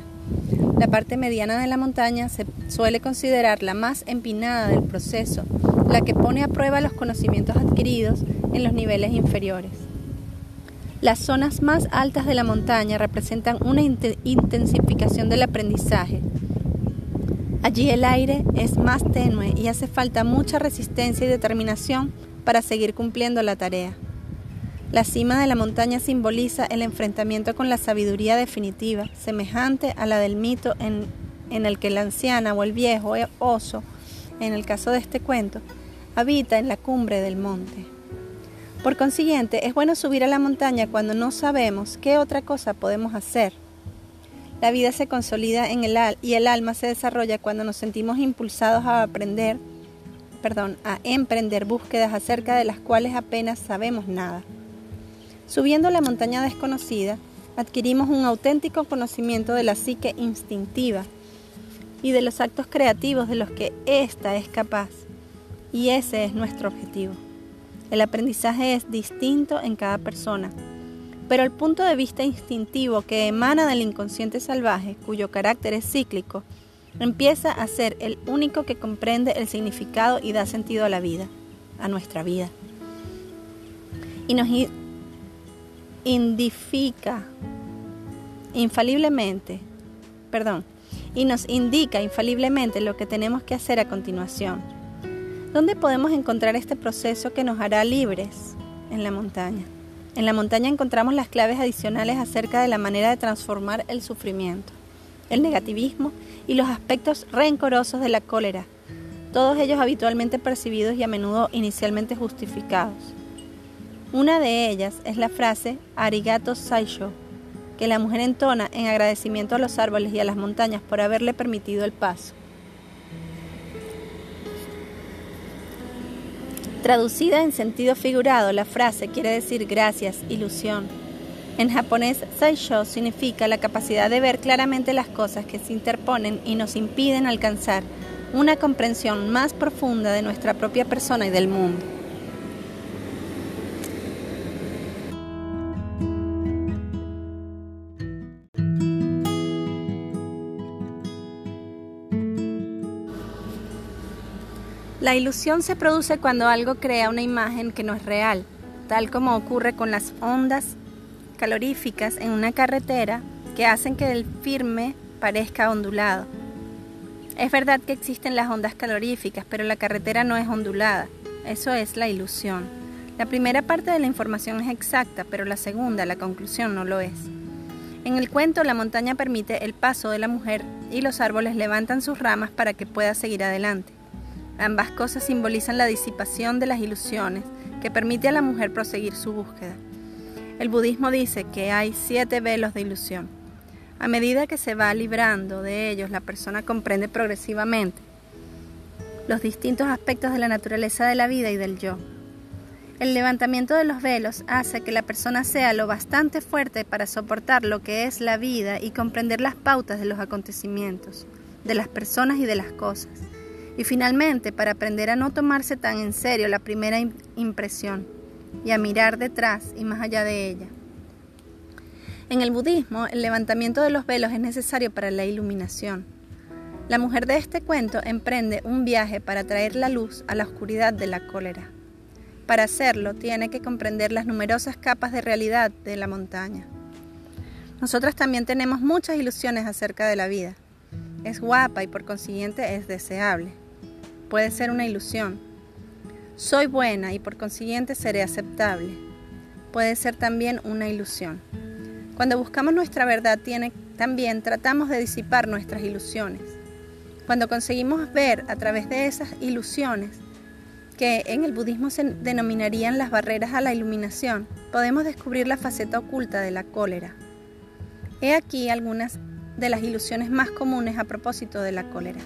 La parte mediana de la montaña se suele considerar la más empinada del proceso, la que pone a prueba los conocimientos adquiridos en los niveles inferiores. Las zonas más altas de la montaña representan una intensificación del aprendizaje. Allí el aire es más tenue y hace falta mucha resistencia y determinación para seguir cumpliendo la tarea. La cima de la montaña simboliza el enfrentamiento con la sabiduría definitiva, semejante a la del mito en, en el que la anciana o el viejo oso, en el caso de este cuento, habita en la cumbre del monte. Por consiguiente, es bueno subir a la montaña cuando no sabemos qué otra cosa podemos hacer. La vida se consolida en el al y el alma se desarrolla cuando nos sentimos impulsados a aprender, perdón, a emprender búsquedas acerca de las cuales apenas sabemos nada. Subiendo la montaña desconocida, adquirimos un auténtico conocimiento de la psique instintiva y de los actos creativos de los que ésta es capaz. Y ese es nuestro objetivo. El aprendizaje es distinto en cada persona, pero el punto de vista instintivo que emana del inconsciente salvaje, cuyo carácter es cíclico, empieza a ser el único que comprende el significado y da sentido a la vida, a nuestra vida. Y nos indica infaliblemente, perdón, y nos indica infaliblemente lo que tenemos que hacer a continuación. ¿Dónde podemos encontrar este proceso que nos hará libres? En la montaña. En la montaña encontramos las claves adicionales acerca de la manera de transformar el sufrimiento, el negativismo y los aspectos rencorosos de la cólera, todos ellos habitualmente percibidos y a menudo inicialmente justificados. Una de ellas es la frase Arigato Saisho, que la mujer entona en agradecimiento a los árboles y a las montañas por haberle permitido el paso. Traducida en sentido figurado, la frase quiere decir gracias, ilusión. En japonés, Saisho significa la capacidad de ver claramente las cosas que se interponen y nos impiden alcanzar una comprensión más profunda de nuestra propia persona y del mundo. La ilusión se produce cuando algo crea una imagen que no es real, tal como ocurre con las ondas caloríficas en una carretera que hacen que el firme parezca ondulado. Es verdad que existen las ondas caloríficas, pero la carretera no es ondulada. Eso es la ilusión. La primera parte de la información es exacta, pero la segunda, la conclusión, no lo es. En el cuento, la montaña permite el paso de la mujer y los árboles levantan sus ramas para que pueda seguir adelante. Ambas cosas simbolizan la disipación de las ilusiones que permite a la mujer proseguir su búsqueda. El budismo dice que hay siete velos de ilusión. A medida que se va librando de ellos, la persona comprende progresivamente los distintos aspectos de la naturaleza de la vida y del yo. El levantamiento de los velos hace que la persona sea lo bastante fuerte para soportar lo que es la vida y comprender las pautas de los acontecimientos, de las personas y de las cosas. Y finalmente, para aprender a no tomarse tan en serio la primera impresión y a mirar detrás y más allá de ella. En el budismo, el levantamiento de los velos es necesario para la iluminación. La mujer de este cuento emprende un viaje para traer la luz a la oscuridad de la cólera. Para hacerlo, tiene que comprender las numerosas capas de realidad de la montaña. Nosotras también tenemos muchas ilusiones acerca de la vida. Es guapa y por consiguiente es deseable puede ser una ilusión. Soy buena y por consiguiente seré aceptable. Puede ser también una ilusión. Cuando buscamos nuestra verdad tiene, también tratamos de disipar nuestras ilusiones. Cuando conseguimos ver a través de esas ilusiones, que en el budismo se denominarían las barreras a la iluminación, podemos descubrir la faceta oculta de la cólera. He aquí algunas de las ilusiones más comunes a propósito de la cólera.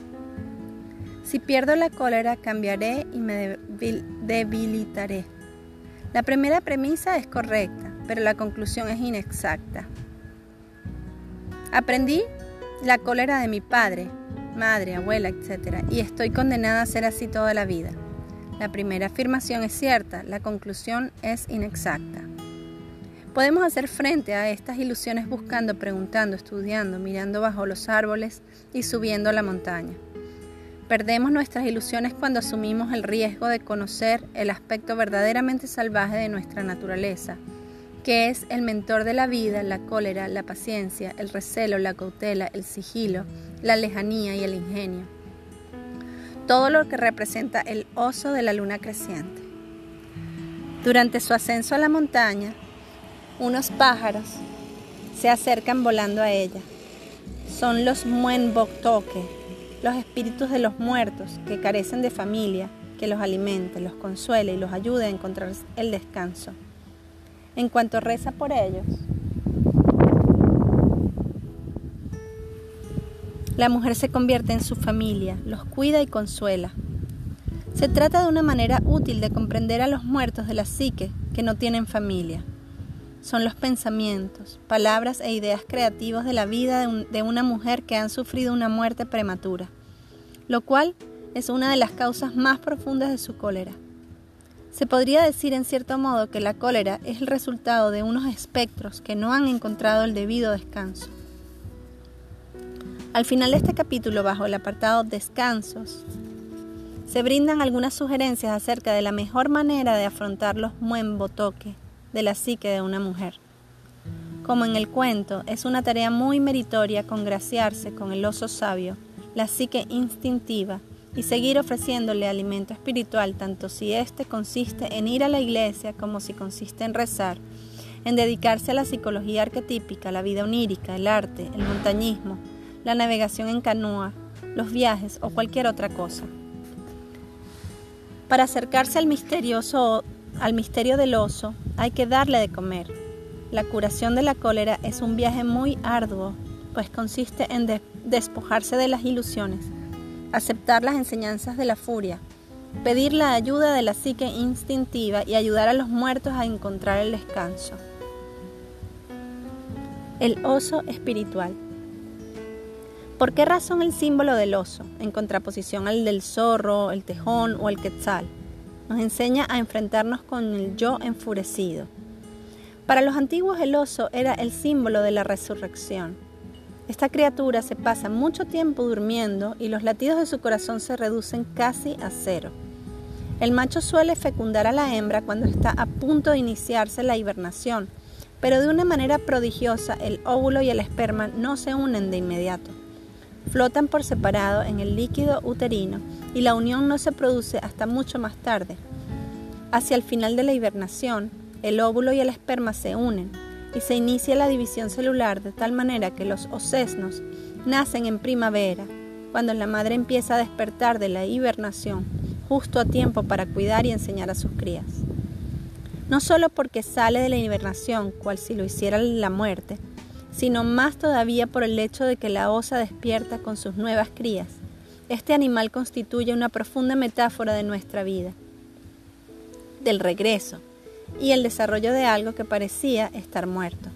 Si pierdo la cólera, cambiaré y me debilitaré. La primera premisa es correcta, pero la conclusión es inexacta. Aprendí la cólera de mi padre, madre, abuela, etc. Y estoy condenada a ser así toda la vida. La primera afirmación es cierta, la conclusión es inexacta. Podemos hacer frente a estas ilusiones buscando, preguntando, estudiando, mirando bajo los árboles y subiendo la montaña. Perdemos nuestras ilusiones cuando asumimos el riesgo de conocer el aspecto verdaderamente salvaje de nuestra naturaleza que es el mentor de la vida, la cólera, la paciencia, el recelo, la cautela, el sigilo, la lejanía y el ingenio. Todo lo que representa el oso de la luna creciente. Durante su ascenso a la montaña, unos pájaros se acercan volando a ella. Son los Muenboktoke, los espíritus de los muertos que carecen de familia, que los alimente, los consuele y los ayude a encontrar el descanso. En cuanto reza por ellos, la mujer se convierte en su familia, los cuida y consuela. Se trata de una manera útil de comprender a los muertos de la psique que no tienen familia. Son los pensamientos, palabras e ideas creativos de la vida de, de una mujer que han sufrido una muerte prematura, lo cual es una de las causas más profundas de su cólera. Se podría decir en cierto modo que la cólera es el resultado de unos espectros que no han encontrado el debido descanso. Al final de este capítulo, bajo el apartado Descansos, se brindan algunas sugerencias acerca de la mejor manera de afrontar los muembotoque de la psique de una mujer. Como en el cuento, es una tarea muy meritoria congraciarse con el oso sabio, la psique instintiva, y seguir ofreciéndole alimento espiritual, tanto si éste consiste en ir a la iglesia como si consiste en rezar, en dedicarse a la psicología arquetípica, la vida onírica, el arte, el montañismo, la navegación en canoa, los viajes o cualquier otra cosa. Para acercarse al misterioso al misterio del oso, hay que darle de comer. La curación de la cólera es un viaje muy arduo, pues consiste en despojarse de las ilusiones aceptar las enseñanzas de la furia, pedir la ayuda de la psique instintiva y ayudar a los muertos a encontrar el descanso. El oso espiritual. ¿Por qué razón el símbolo del oso, en contraposición al del zorro, el tejón o el quetzal, nos enseña a enfrentarnos con el yo enfurecido? Para los antiguos el oso era el símbolo de la resurrección esta criatura se pasa mucho tiempo durmiendo y los latidos de su corazón se reducen casi a cero. El macho suele fecundar a la hembra cuando está a punto de iniciarse la hibernación, pero de una manera prodigiosa el óvulo y el esperma no se unen de inmediato. Flotan por separado en el líquido uterino y la unión no se produce hasta mucho más tarde. Hacia el final de la hibernación, el óvulo y el esperma se unen, y se inicia la división celular de tal manera que los ocesnos nacen en primavera, cuando la madre empieza a despertar de la hibernación, justo a tiempo para cuidar y enseñar a sus crías. No solo porque sale de la hibernación, cual si lo hiciera la muerte, sino más todavía por el hecho de que la osa despierta con sus nuevas crías. Este animal constituye una profunda metáfora de nuestra vida, del regreso, y el desarrollo de algo que parecía estar muerto.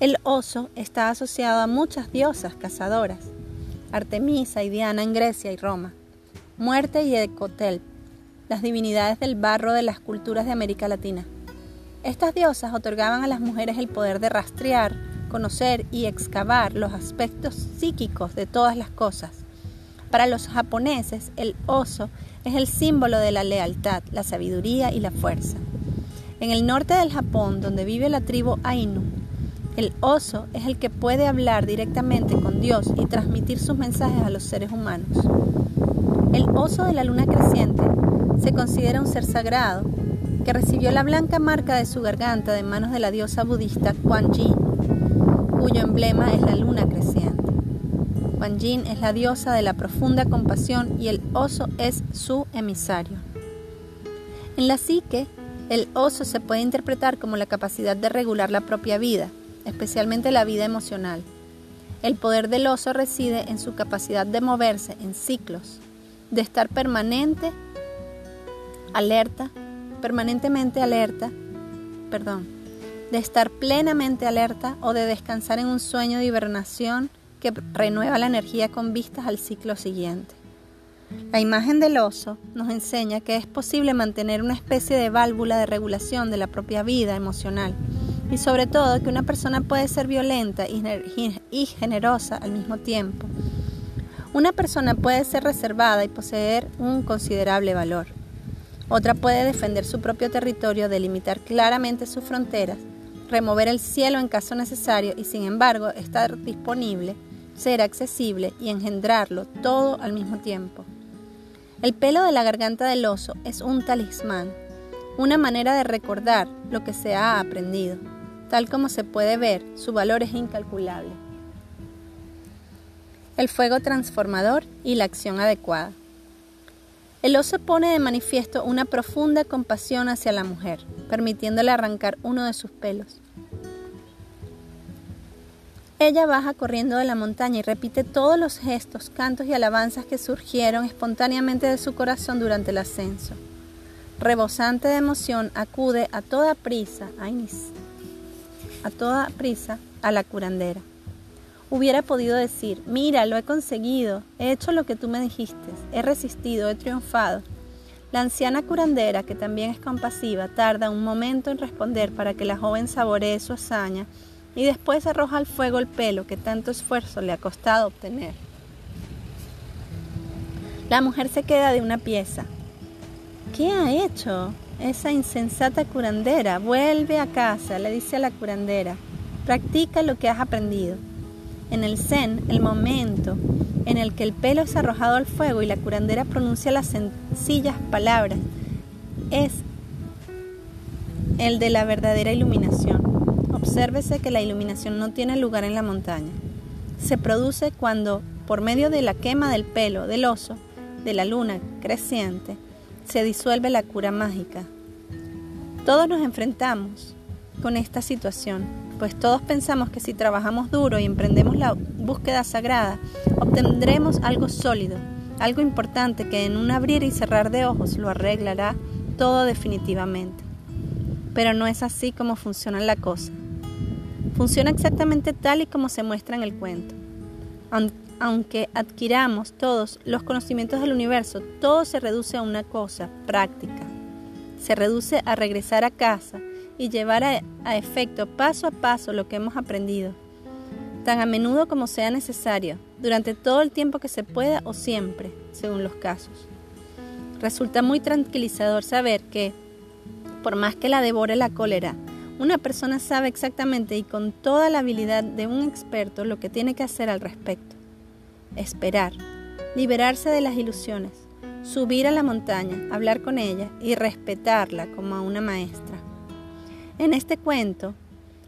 El oso está asociado a muchas diosas cazadoras, Artemisa y Diana en Grecia y Roma, Muerte y Ecotel, las divinidades del barro de las culturas de América Latina. Estas diosas otorgaban a las mujeres el poder de rastrear, y excavar los aspectos psíquicos de todas las cosas. Para los japoneses, el oso es el símbolo de la lealtad, la sabiduría y la fuerza. En el norte del Japón, donde vive la tribu Ainu, el oso es el que puede hablar directamente con Dios y transmitir sus mensajes a los seres humanos. El oso de la luna creciente se considera un ser sagrado que recibió la blanca marca de su garganta de manos de la diosa budista Kuan Yin, cuyo emblema es la luna creciente. Kuan Yin es la diosa de la profunda compasión y el oso es su emisario. En la psique, el oso se puede interpretar como la capacidad de regular la propia vida, especialmente la vida emocional. El poder del oso reside en su capacidad de moverse en ciclos, de estar permanente, alerta, permanentemente alerta, perdón, de estar plenamente alerta o de descansar en un sueño de hibernación que renueva la energía con vistas al ciclo siguiente. La imagen del oso nos enseña que es posible mantener una especie de válvula de regulación de la propia vida emocional y sobre todo que una persona puede ser violenta y generosa al mismo tiempo. Una persona puede ser reservada y poseer un considerable valor. Otra puede defender su propio territorio, delimitar claramente sus fronteras remover el cielo en caso necesario y sin embargo estar disponible, ser accesible y engendrarlo todo al mismo tiempo. El pelo de la garganta del oso es un talismán, una manera de recordar lo que se ha aprendido. Tal como se puede ver, su valor es incalculable. El fuego transformador y la acción adecuada. El oso pone de manifiesto una profunda compasión hacia la mujer, permitiéndole arrancar uno de sus pelos. Ella baja corriendo de la montaña y repite todos los gestos, cantos y alabanzas que surgieron espontáneamente de su corazón durante el ascenso. Rebosante de emoción, acude a toda prisa, a toda prisa a la curandera hubiera podido decir, mira, lo he conseguido, he hecho lo que tú me dijiste, he resistido, he triunfado. La anciana curandera, que también es compasiva, tarda un momento en responder para que la joven saboree su hazaña y después arroja al fuego el pelo que tanto esfuerzo le ha costado obtener. La mujer se queda de una pieza. ¿Qué ha hecho? Esa insensata curandera. Vuelve a casa, le dice a la curandera. Practica lo que has aprendido. En el Zen, el momento en el que el pelo es arrojado al fuego y la curandera pronuncia las sencillas palabras es el de la verdadera iluminación. Obsérvese que la iluminación no tiene lugar en la montaña. Se produce cuando, por medio de la quema del pelo del oso, de la luna creciente, se disuelve la cura mágica. Todos nos enfrentamos con esta situación pues todos pensamos que si trabajamos duro y emprendemos la búsqueda sagrada, obtendremos algo sólido, algo importante que en un abrir y cerrar de ojos lo arreglará todo definitivamente. Pero no es así como funciona la cosa. Funciona exactamente tal y como se muestra en el cuento. Aunque adquiramos todos los conocimientos del universo, todo se reduce a una cosa, práctica. Se reduce a regresar a casa y llevar a, efecto paso a paso lo que hemos aprendido, tan a menudo como sea necesario, durante todo el tiempo que se pueda o siempre, según los casos. Resulta muy tranquilizador saber que, por más que la devore la cólera, una persona sabe exactamente y con toda la habilidad de un experto lo que tiene que hacer al respecto. Esperar, liberarse de las ilusiones, subir a la montaña, hablar con ella y respetarla como a una maestra. En este cuento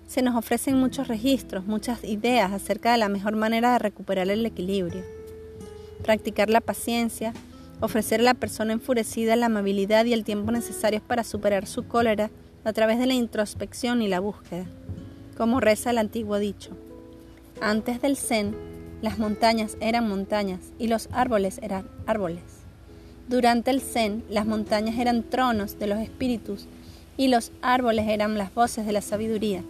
se nos ofrecen muchos registros, muchas ideas acerca de la mejor manera de recuperar el equilibrio. Practicar la paciencia, ofrecer a la persona enfurecida la amabilidad y el tiempo necesarios para superar su cólera a través de la introspección y la búsqueda. Como reza el antiguo dicho, antes del Zen, las montañas eran montañas y los árboles eran árboles. Durante el Zen, las montañas eran tronos de los espíritus y los árboles eran las voces de la sabiduría.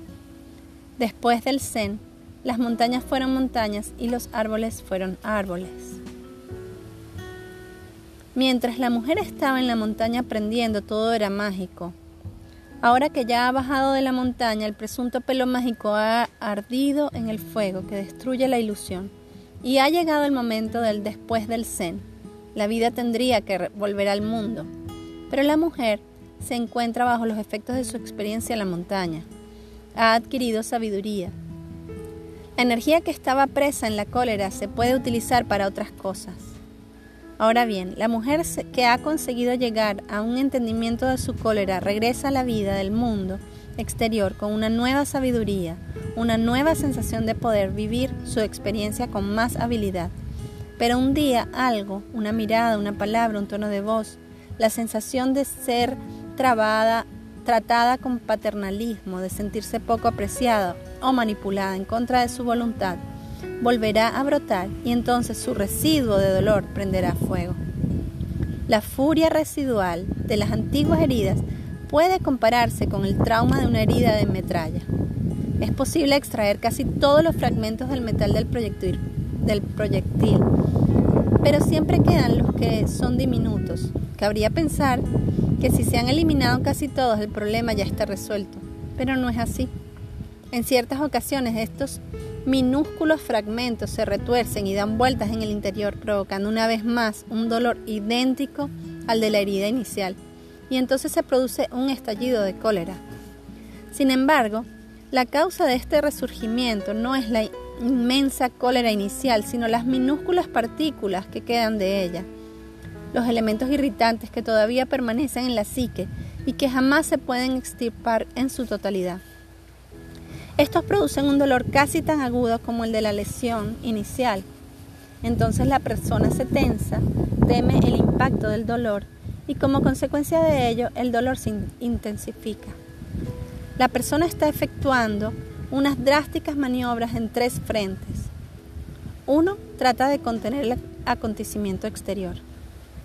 Después del Zen, las montañas fueron montañas y los árboles fueron árboles. Mientras la mujer estaba en la montaña aprendiendo, todo era mágico. Ahora que ya ha bajado de la montaña, el presunto pelo mágico ha ardido en el fuego que destruye la ilusión. Y ha llegado el momento del después del Zen. La vida tendría que volver al mundo. Pero la mujer se encuentra bajo los efectos de su experiencia en la montaña. Ha adquirido sabiduría. La energía que estaba presa en la cólera se puede utilizar para otras cosas. Ahora bien, la mujer que ha conseguido llegar a un entendimiento de su cólera regresa a la vida del mundo exterior con una nueva sabiduría, una nueva sensación de poder vivir su experiencia con más habilidad. Pero un día algo, una mirada, una palabra, un tono de voz, la sensación de ser trabada, tratada con paternalismo, de sentirse poco apreciada o manipulada en contra de su voluntad, volverá a brotar y entonces su residuo de dolor prenderá fuego. La furia residual de las antiguas heridas puede compararse con el trauma de una herida de metralla. Es posible extraer casi todos los fragmentos del metal del proyectil, pero siempre quedan los que son diminutos. Cabría pensar que si se han eliminado casi todos el problema ya está resuelto, pero no es así. En ciertas ocasiones estos minúsculos fragmentos se retuercen y dan vueltas en el interior, provocando una vez más un dolor idéntico al de la herida inicial, y entonces se produce un estallido de cólera. Sin embargo, La causa de este resurgimiento no es la inmensa cólera inicial, sino las minúsculas partículas que quedan de ella, los elementos irritantes que todavía permanecen en la psique y que jamás se pueden extirpar en su totalidad. Estos producen un dolor casi tan agudo como el de la lesión inicial. Entonces la persona se tensa, teme el impacto del dolor y como consecuencia de ello el dolor se intensifica. La persona está efectuando unas drásticas maniobras en tres frentes. Uno, trata de contener el acontecimiento exterior.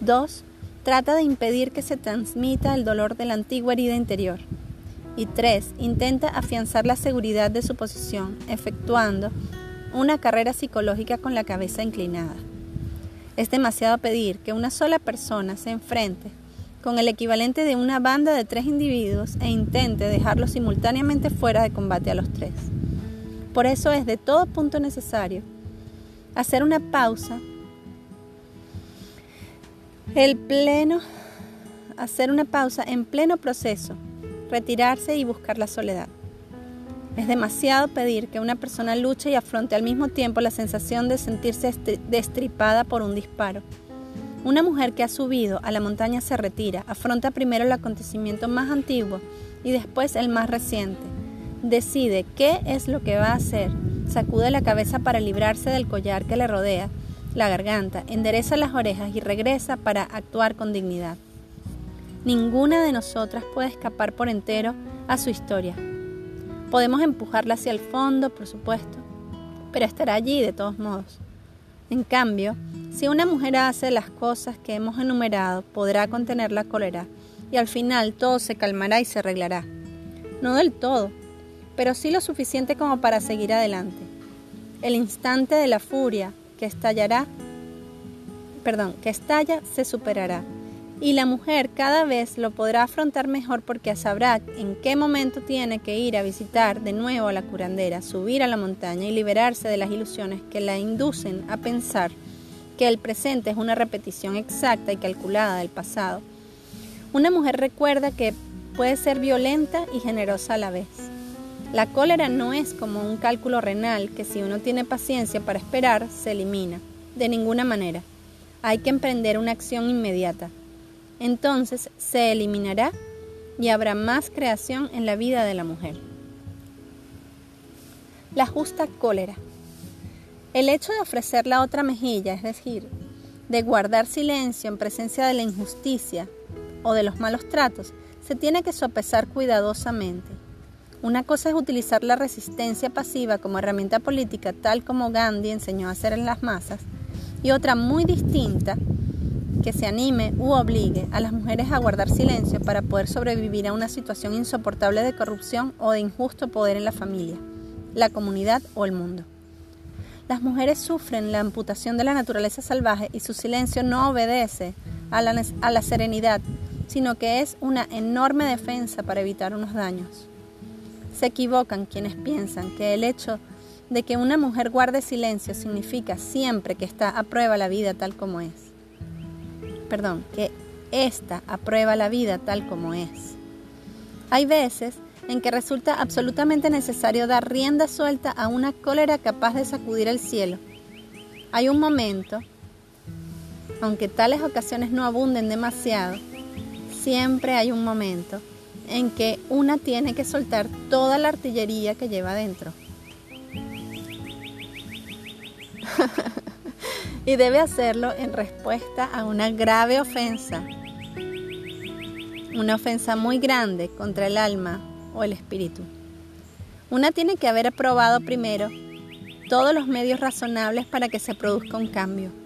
Dos, trata de impedir que se transmita el dolor de la antigua herida interior. Y tres, intenta afianzar la seguridad de su posición, efectuando una carrera psicológica con la cabeza inclinada. Es demasiado pedir que una sola persona se enfrente con el equivalente de una banda de tres individuos e intente dejarlos simultáneamente fuera de combate a los tres. Por eso es de todo punto necesario hacer una pausa, el pleno, hacer una pausa en pleno proceso, retirarse y buscar la soledad. Es demasiado pedir que una persona luche y afronte al mismo tiempo la sensación de sentirse destripada por un disparo una mujer que ha subido a la montaña se retira, afronta primero el acontecimiento más antiguo y después el más reciente. Decide qué es lo que va a hacer, sacude la cabeza para librarse del collar que le rodea, la garganta, endereza las orejas y regresa para actuar con dignidad. Ninguna de nosotras puede escapar por entero a su historia. Podemos empujarla hacia el fondo, por supuesto, pero estará allí de todos modos. En cambio, si una mujer hace las cosas que hemos enumerado, podrá contener la cólera y al final todo se calmará y se arreglará. No del todo, pero sí lo suficiente como para seguir adelante. El instante de la furia que estallará, perdón, que estalla se superará. Y la mujer cada vez lo podrá afrontar mejor porque sabrá en qué momento tiene que ir a visitar de nuevo a la curandera, subir a la montaña y liberarse de las ilusiones que la inducen a pensar que el presente es una repetición exacta y calculada del pasado. Una mujer recuerda que puede ser violenta y generosa a la vez. La cólera no es como un cálculo renal que si uno tiene paciencia para esperar, se elimina. De ninguna manera. Hay que emprender una acción inmediata. Entonces se eliminará y habrá más creación en la vida de la mujer. La justa cólera. El hecho de ofrecer la otra mejilla, es decir, de guardar silencio en presencia de la injusticia o de los malos tratos, se tiene que sopesar cuidadosamente. Una cosa es utilizar la resistencia pasiva como herramienta política, tal como Gandhi enseñó a hacer en las masas, y otra muy distinta, que se anime u obligue a las mujeres a guardar silencio para poder sobrevivir a una situación insoportable de corrupción o de injusto poder en la familia, la comunidad o el mundo. Las mujeres sufren la amputación de la naturaleza salvaje y su silencio no obedece a la, serenidad, sino que es una enorme defensa para evitar unos daños. Se equivocan quienes piensan que el hecho de que una mujer guarde silencio significa siempre que está aprueba la vida tal como es. Perdón, que ésta aprueba la vida tal como es. Hay veces en que resulta absolutamente necesario dar rienda suelta a una cólera capaz de sacudir el cielo. Hay un momento, aunque tales ocasiones no abunden demasiado, siempre hay un momento en que una tiene que soltar toda la artillería que lleva dentro. y debe hacerlo en respuesta a una grave ofensa, una ofensa muy grande contra el alma o el espíritu. Una tiene que haber aprobado primero todos los medios razonables para que se produzca un cambio.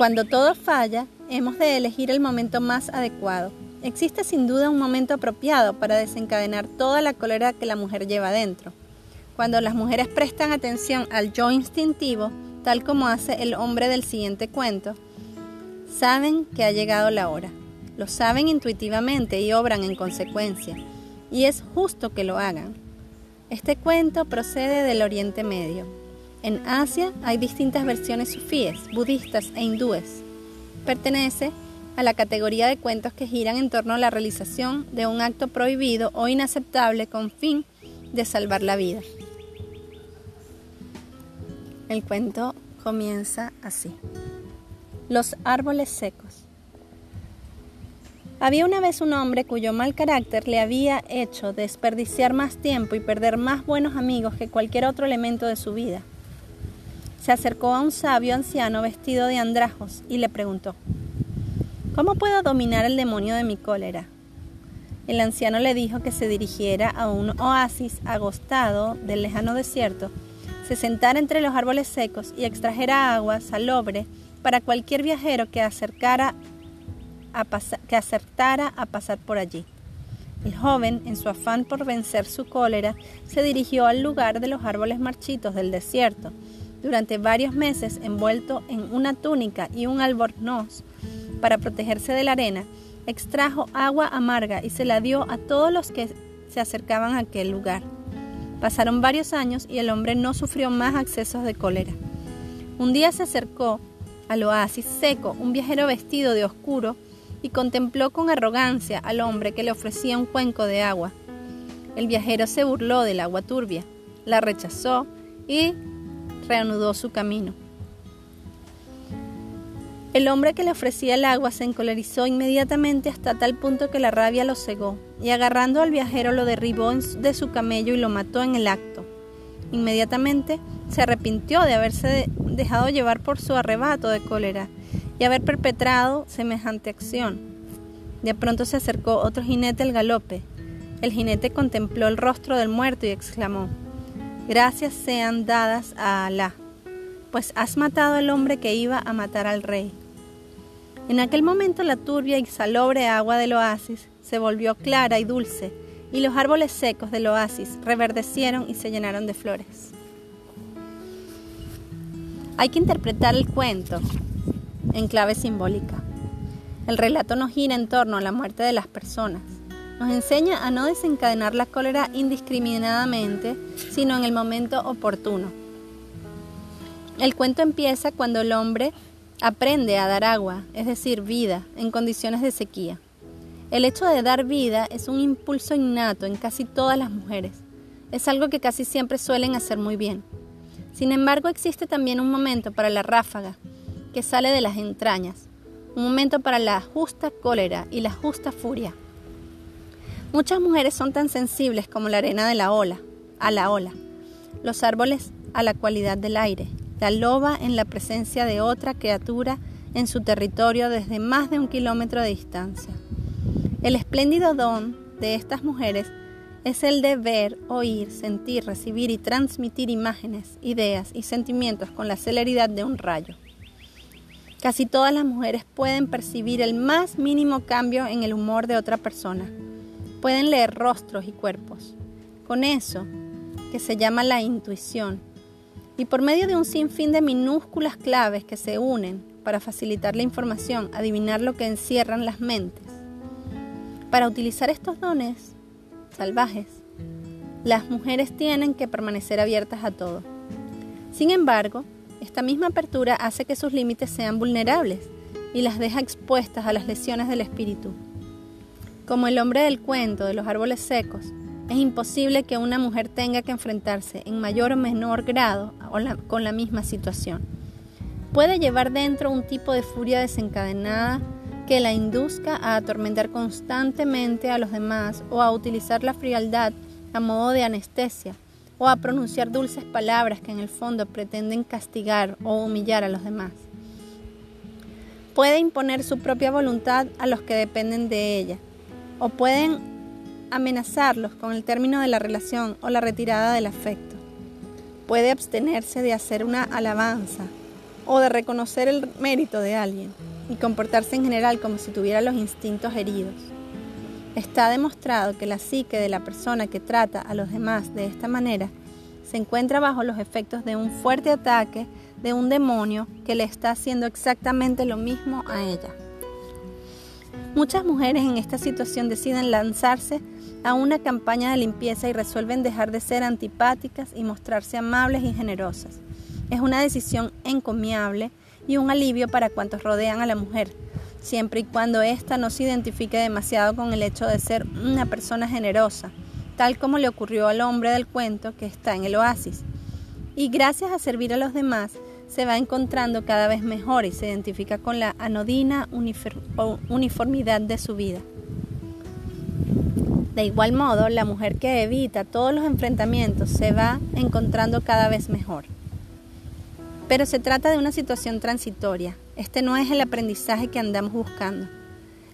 Cuando todo falla, hemos de elegir el momento más adecuado. Existe sin duda un momento apropiado para desencadenar toda la cólera que la mujer lleva dentro. Cuando las mujeres prestan atención al yo instintivo, tal como hace el hombre del siguiente cuento, Saben que ha llegado la hora. Lo saben intuitivamente y obran en consecuencia. Y es justo que lo hagan. Este cuento procede del Oriente Medio. En Asia hay distintas versiones sufíes, budistas e hindúes. Pertenece a la categoría de cuentos que giran en torno a la realización de un acto prohibido o inaceptable con fin de salvar la vida. El cuento comienza así. Los árboles secos. Había una vez un hombre cuyo mal carácter le había hecho desperdiciar más tiempo y perder más buenos amigos que cualquier otro elemento de su vida. Se acercó a un sabio anciano vestido de andrajos y le preguntó, ¿Cómo puedo dominar el demonio de mi cólera? El anciano le dijo que se dirigiera a un oasis agostado del lejano desierto, se sentara entre los árboles secos y extrajera agua salobre para cualquier viajero que acercara que acertara a pasar por allí. El joven, en su afán por vencer su cólera, se dirigió al lugar de los árboles marchitos del desierto. Durante varios meses, envuelto en una túnica y un albornoz para protegerse de la arena, extrajo agua amarga y se la dio a todos los que se acercaban a aquel lugar. Pasaron varios años y el hombre no sufrió más accesos de cólera. Un día se acercó al oasis seco un viajero vestido de oscuro y contempló con arrogancia al hombre que le ofrecía un cuenco de agua. El viajero se burló del agua turbia, la rechazó y reanudó su camino. El hombre que le ofrecía el agua se encolerizó inmediatamente hasta tal punto que la rabia lo cegó, y agarrando al viajero lo derribó de su camello y lo mató en el acto. Inmediatamente se arrepintió de haberse dejado llevar por su arrebato de cólera y haber perpetrado semejante acción. De pronto se acercó otro jinete al galope. El jinete contempló el rostro del muerto y exclamó, Gracias sean dadas a Alá, pues has matado al hombre que iba a matar al rey. En aquel momento la turbia y salobre agua del oasis se volvió clara y dulce, y los árboles secos del oasis reverdecieron y se llenaron de flores. Hay que interpretar el cuento en clave simbólica. El relato no gira en torno a la muerte de las personas. Nos enseña a no desencadenar la cólera indiscriminadamente, sino en el momento oportuno. El cuento empieza cuando el hombre aprende a dar agua, es decir, vida, en condiciones de sequía. El hecho de dar vida es un impulso innato en casi todas las mujeres. Es algo que casi siempre suelen hacer muy bien. Sin embargo, existe también un momento para la ráfaga, que sale de las entrañas, un momento para la justa cólera y la justa furia. Muchas mujeres son tan sensibles como la arena de la ola, a la ola, los árboles a la cualidad del aire, la loba en la presencia de otra criatura en su territorio desde más de un kilómetro de distancia. El espléndido don de estas mujeres es el de ver, oír, sentir, recibir y transmitir imágenes, ideas y sentimientos con la celeridad de un rayo. Casi todas las mujeres pueden percibir el más mínimo cambio en el humor de otra persona. Pueden leer rostros y cuerpos. Con eso, que se llama la intuición, y por medio de un sinfín de minúsculas claves que se unen para facilitar la información, adivinar lo que encierran las mentes. Para utilizar estos dones salvajes, las mujeres tienen que permanecer abiertas a todo. Sin embargo, esta misma apertura hace que sus límites sean vulnerables y las deja expuestas a las lesiones del espíritu. Como el hombre del cuento de los árboles secos, es imposible que una mujer tenga que enfrentarse en mayor o menor grado con la misma situación. Puede llevar dentro un tipo de furia desencadenada que la induzca a atormentar constantemente a los demás o a utilizar la frialdad a modo de anestesia o a pronunciar dulces palabras que en el fondo pretenden castigar o humillar a los demás. Puede imponer su propia voluntad a los que dependen de ella, o pueden amenazarlos con el término de la relación o la retirada del afecto. Puede abstenerse de hacer una alabanza o de reconocer el mérito de alguien y comportarse en general como si tuviera los instintos heridos. Está demostrado que la psique de la persona que trata a los demás de esta manera se encuentra bajo los efectos de un fuerte ataque de un demonio que le está haciendo exactamente lo mismo a ella. Muchas mujeres en esta situación deciden lanzarse a una campaña de limpieza y resuelven dejar de ser antipáticas y mostrarse amables y generosas. Es una decisión encomiable y un alivio para cuantos rodean a la mujer, siempre y cuando ésta no se identifique demasiado con el hecho de ser una persona generosa, tal como le ocurrió al hombre del cuento que está en el oasis. Y gracias a servir a los demás, se va encontrando cada vez mejor y se identifica con la anodina uniformidad de su vida. De igual modo, la mujer que evita todos los enfrentamientos se va encontrando cada vez mejor. Pero se trata de una situación transitoria. Este no es el aprendizaje que andamos buscando.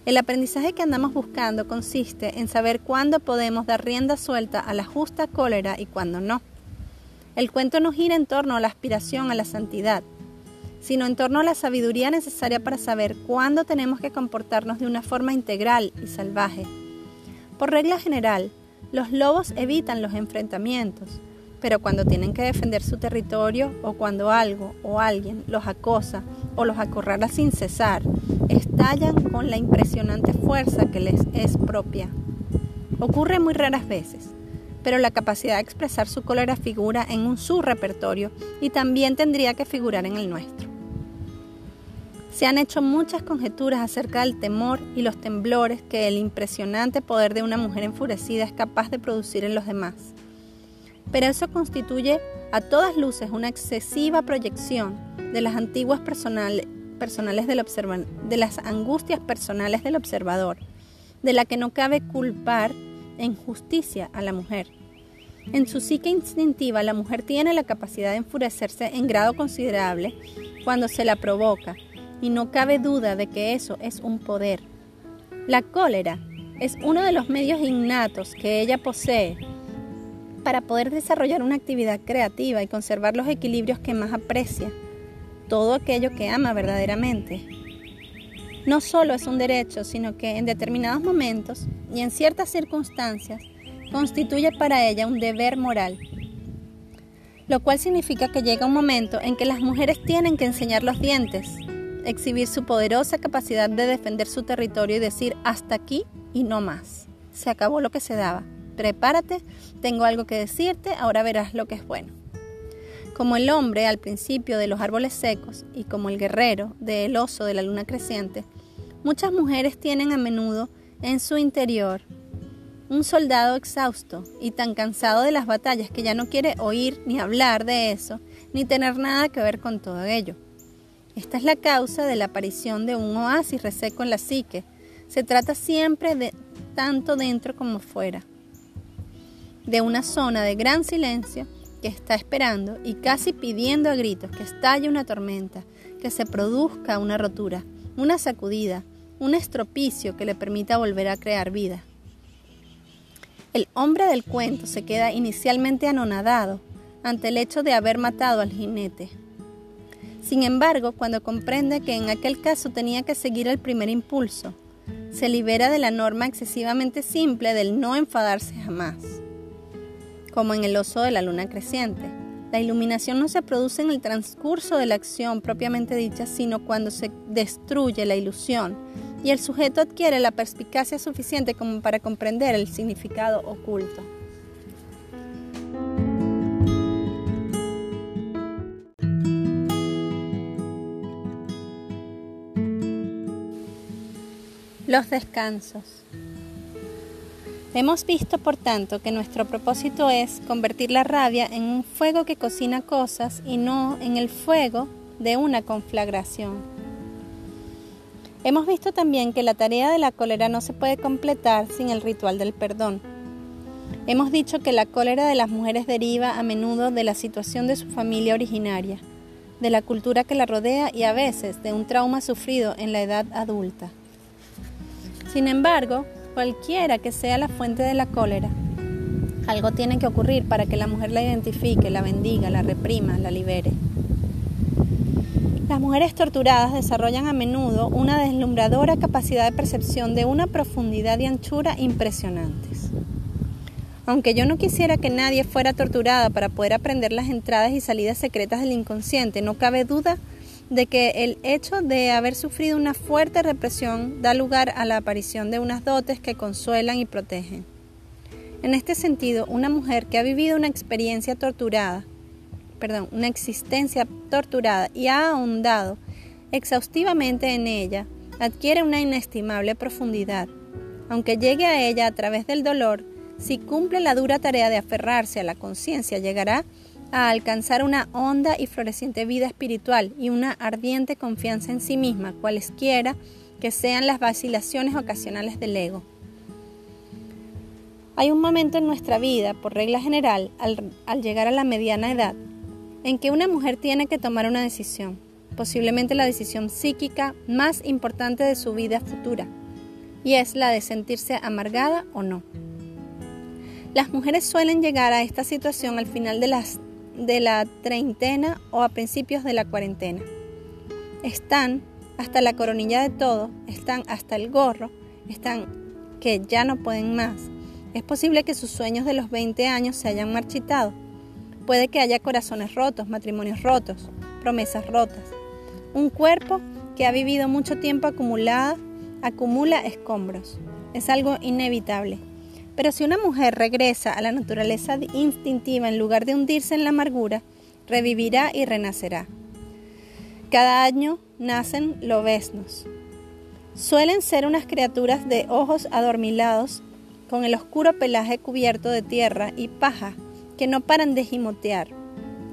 El aprendizaje que andamos buscando consiste en saber cuándo podemos dar rienda suelta a la justa cólera y cuándo no. El cuento no gira en torno a la aspiración a la santidad, sino en torno a la sabiduría necesaria para saber cuándo tenemos que comportarnos de una forma integral y salvaje. Por regla general, los lobos evitan los enfrentamientos, pero cuando tienen que defender su territorio o cuando algo o alguien los acosa o los acorrala sin cesar, estallan con la impresionante fuerza que les es propia. Ocurre muy raras veces, pero la capacidad de expresar su cólera figura en un su repertorio y también tendría que figurar en el nuestro. Se han hecho muchas conjeturas acerca del temor y los temblores que el impresionante poder de una mujer enfurecida es capaz de producir en los demás. Pero eso constituye a todas luces una excesiva proyección de las antiguas personales del de las angustias personales del observador, de la que no cabe culpar en justicia a la mujer. En su psique instintiva, la mujer tiene la capacidad de enfurecerse en grado considerable cuando se la provoca, y no cabe duda de que eso es un poder. La cólera es uno de los medios innatos que ella posee para poder desarrollar una actividad creativa y conservar los equilibrios que más aprecia, todo aquello que ama verdaderamente. No solo es un derecho, sino que en determinados momentos y en ciertas circunstancias constituye para ella un deber moral, lo cual significa que llega un momento en que las mujeres tienen que enseñar los dientes, exhibir su poderosa capacidad de defender su territorio y decir hasta aquí y no más. Se acabó lo que se daba. Prepárate, tengo algo que decirte, ahora verás lo que es bueno. Como el hombre al principio de los árboles secos y como el guerrero del oso de la luna creciente, muchas mujeres tienen a menudo en su interior un soldado exhausto y tan cansado de las batallas que ya no quiere oír ni hablar de eso, ni tener nada que ver con todo ello. Esta es la causa de la aparición de un oasis reseco en la psique. Se trata siempre de tanto dentro como fuera, de una zona de gran silencio que está esperando y casi pidiendo a gritos que estalle una tormenta, que se produzca una rotura, una sacudida, un estropicio que le permita volver a crear vida. El hombre del cuento se queda inicialmente anonadado ante el hecho de haber matado al jinete. Sin embargo, cuando comprende que en aquel caso tenía que seguir el primer impulso, se libera de la norma excesivamente simple del no enfadarse jamás, como en el oso de la luna creciente. La iluminación no se produce en el transcurso de la acción propiamente dicha, sino cuando se destruye la ilusión y el sujeto adquiere la perspicacia suficiente como para comprender el significado oculto. Los descansos. Hemos visto, por tanto, que nuestro propósito es convertir la rabia en un fuego que cocina cosas y no en el fuego de una conflagración. Hemos visto también que la tarea de la cólera no se puede completar sin el ritual del perdón. Hemos dicho que la cólera de las mujeres deriva a menudo de la situación de su familia originaria, de la cultura que la rodea y a veces de un trauma sufrido en la edad adulta. Sin embargo, cualquiera que sea la fuente de la cólera, algo tiene que ocurrir para que la mujer la identifique, la bendiga, la reprima, la libere. Las mujeres torturadas desarrollan a menudo una deslumbradora capacidad de percepción de una profundidad y anchura impresionantes. Aunque yo no quisiera que nadie fuera torturada para poder aprender las entradas y salidas secretas del inconsciente, no cabe duda de que el hecho de haber sufrido una fuerte represión da lugar a la aparición de unas dotes que consuelan y protegen. En este sentido, una mujer que ha vivido una experiencia torturada perdón, una existencia torturada y ha ahondado exhaustivamente en ella, adquiere una inestimable profundidad. Aunque llegue a ella a través del dolor, si cumple la dura tarea de aferrarse a la conciencia, llegará a alcanzar una honda y floreciente vida espiritual y una ardiente confianza en sí misma, cualesquiera que sean las vacilaciones ocasionales del ego. Hay un momento en nuestra vida, por regla general, al, al, llegar a la mediana edad, en que una mujer tiene que tomar una decisión, posiblemente la decisión psíquica más importante de su vida futura, y es la de sentirse amargada o no. Las mujeres suelen llegar a esta situación al final de, las, de la treintena o a principios de la cuarentena. Están hasta la coronilla de todo, están hasta el gorro, están que ya no pueden más. Es posible que sus sueños de los 20 años se hayan marchitado. Puede que haya corazones rotos, matrimonios rotos, promesas rotas. Un cuerpo que ha vivido mucho tiempo acumulada acumula escombros. Es algo inevitable. Pero si una mujer regresa a la naturaleza instintiva en lugar de hundirse en la amargura, revivirá y renacerá. Cada año nacen lobesnos. Suelen ser unas criaturas de ojos adormilados, con el oscuro pelaje cubierto de tierra y paja, que no paran de gimotear,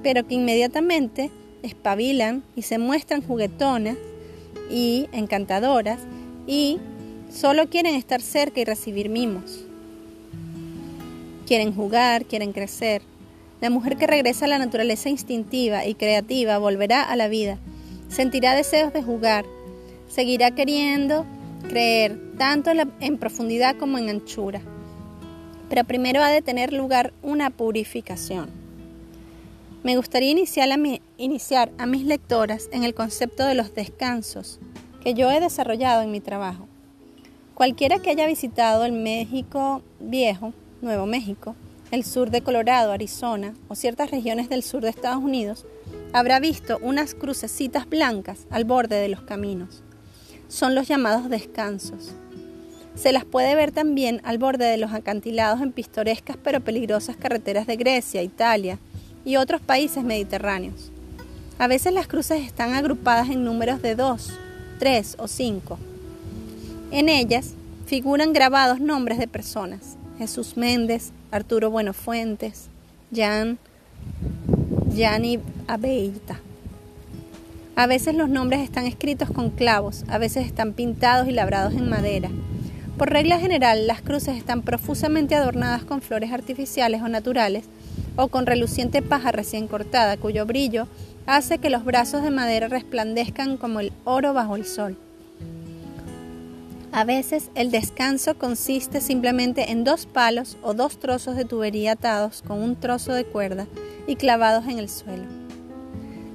pero que inmediatamente espabilan y se muestran juguetonas y encantadoras y solo quieren estar cerca y recibir mimos. Quieren jugar, quieren crecer. La mujer que regresa a la naturaleza instintiva y creativa volverá a la vida, sentirá deseos de jugar, seguirá queriendo creer tanto en, profundidad como en anchura. Pero primero ha de tener lugar una purificación. Me gustaría iniciar a, iniciar a mis lectoras en el concepto de los descansos que yo he desarrollado en mi trabajo. Cualquiera que haya visitado el México viejo Nuevo México, el sur de Colorado, Arizona o ciertas regiones del sur de Estados Unidos, habrá visto unas crucecitas blancas al borde de los caminos. Son los llamados descansos. Se las puede ver también al borde de los acantilados en pistorescas pero peligrosas carreteras de Grecia, Italia y otros países mediterráneos. A veces las cruces están agrupadas en números de dos, tres o cinco. En ellas figuran grabados nombres de personas, Jesús Méndez, Arturo Buenofuentes, Jan, Gianni Abeita. A veces los nombres están escritos con clavos, a veces están pintados y labrados en madera. Por regla general, las cruces están profusamente adornadas con flores artificiales o naturales o con reluciente paja recién cortada, cuyo brillo hace que los brazos de madera resplandezcan como el oro bajo el sol. A veces el descanso consiste simplemente en dos palos o dos trozos de tubería atados con un trozo de cuerda y clavados en el suelo.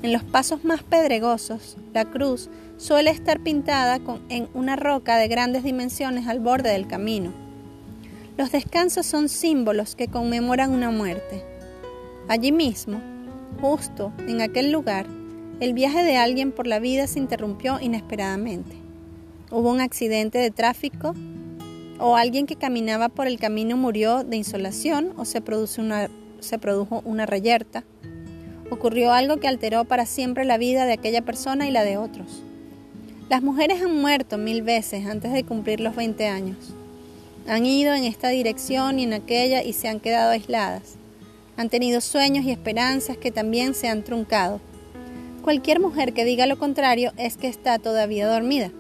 En los pasos más pedregosos, la cruz suele estar pintada en una roca de grandes dimensiones al borde del camino. Los descansos son símbolos que conmemoran una muerte. Allí mismo, justo en aquel lugar, el viaje de alguien por la vida se interrumpió inesperadamente hubo un accidente de tráfico o alguien que caminaba por el camino murió de insolación o se, una, se produjo una reyerta. Ocurrió algo que alteró para siempre la vida de aquella persona y la de otros. Las mujeres han muerto mil veces antes de cumplir los 20 años. Han ido en esta dirección y en aquella y se han quedado aisladas. Han tenido sueños y esperanzas que también se han truncado. Cualquier mujer que diga lo contrario es que está todavía dormida.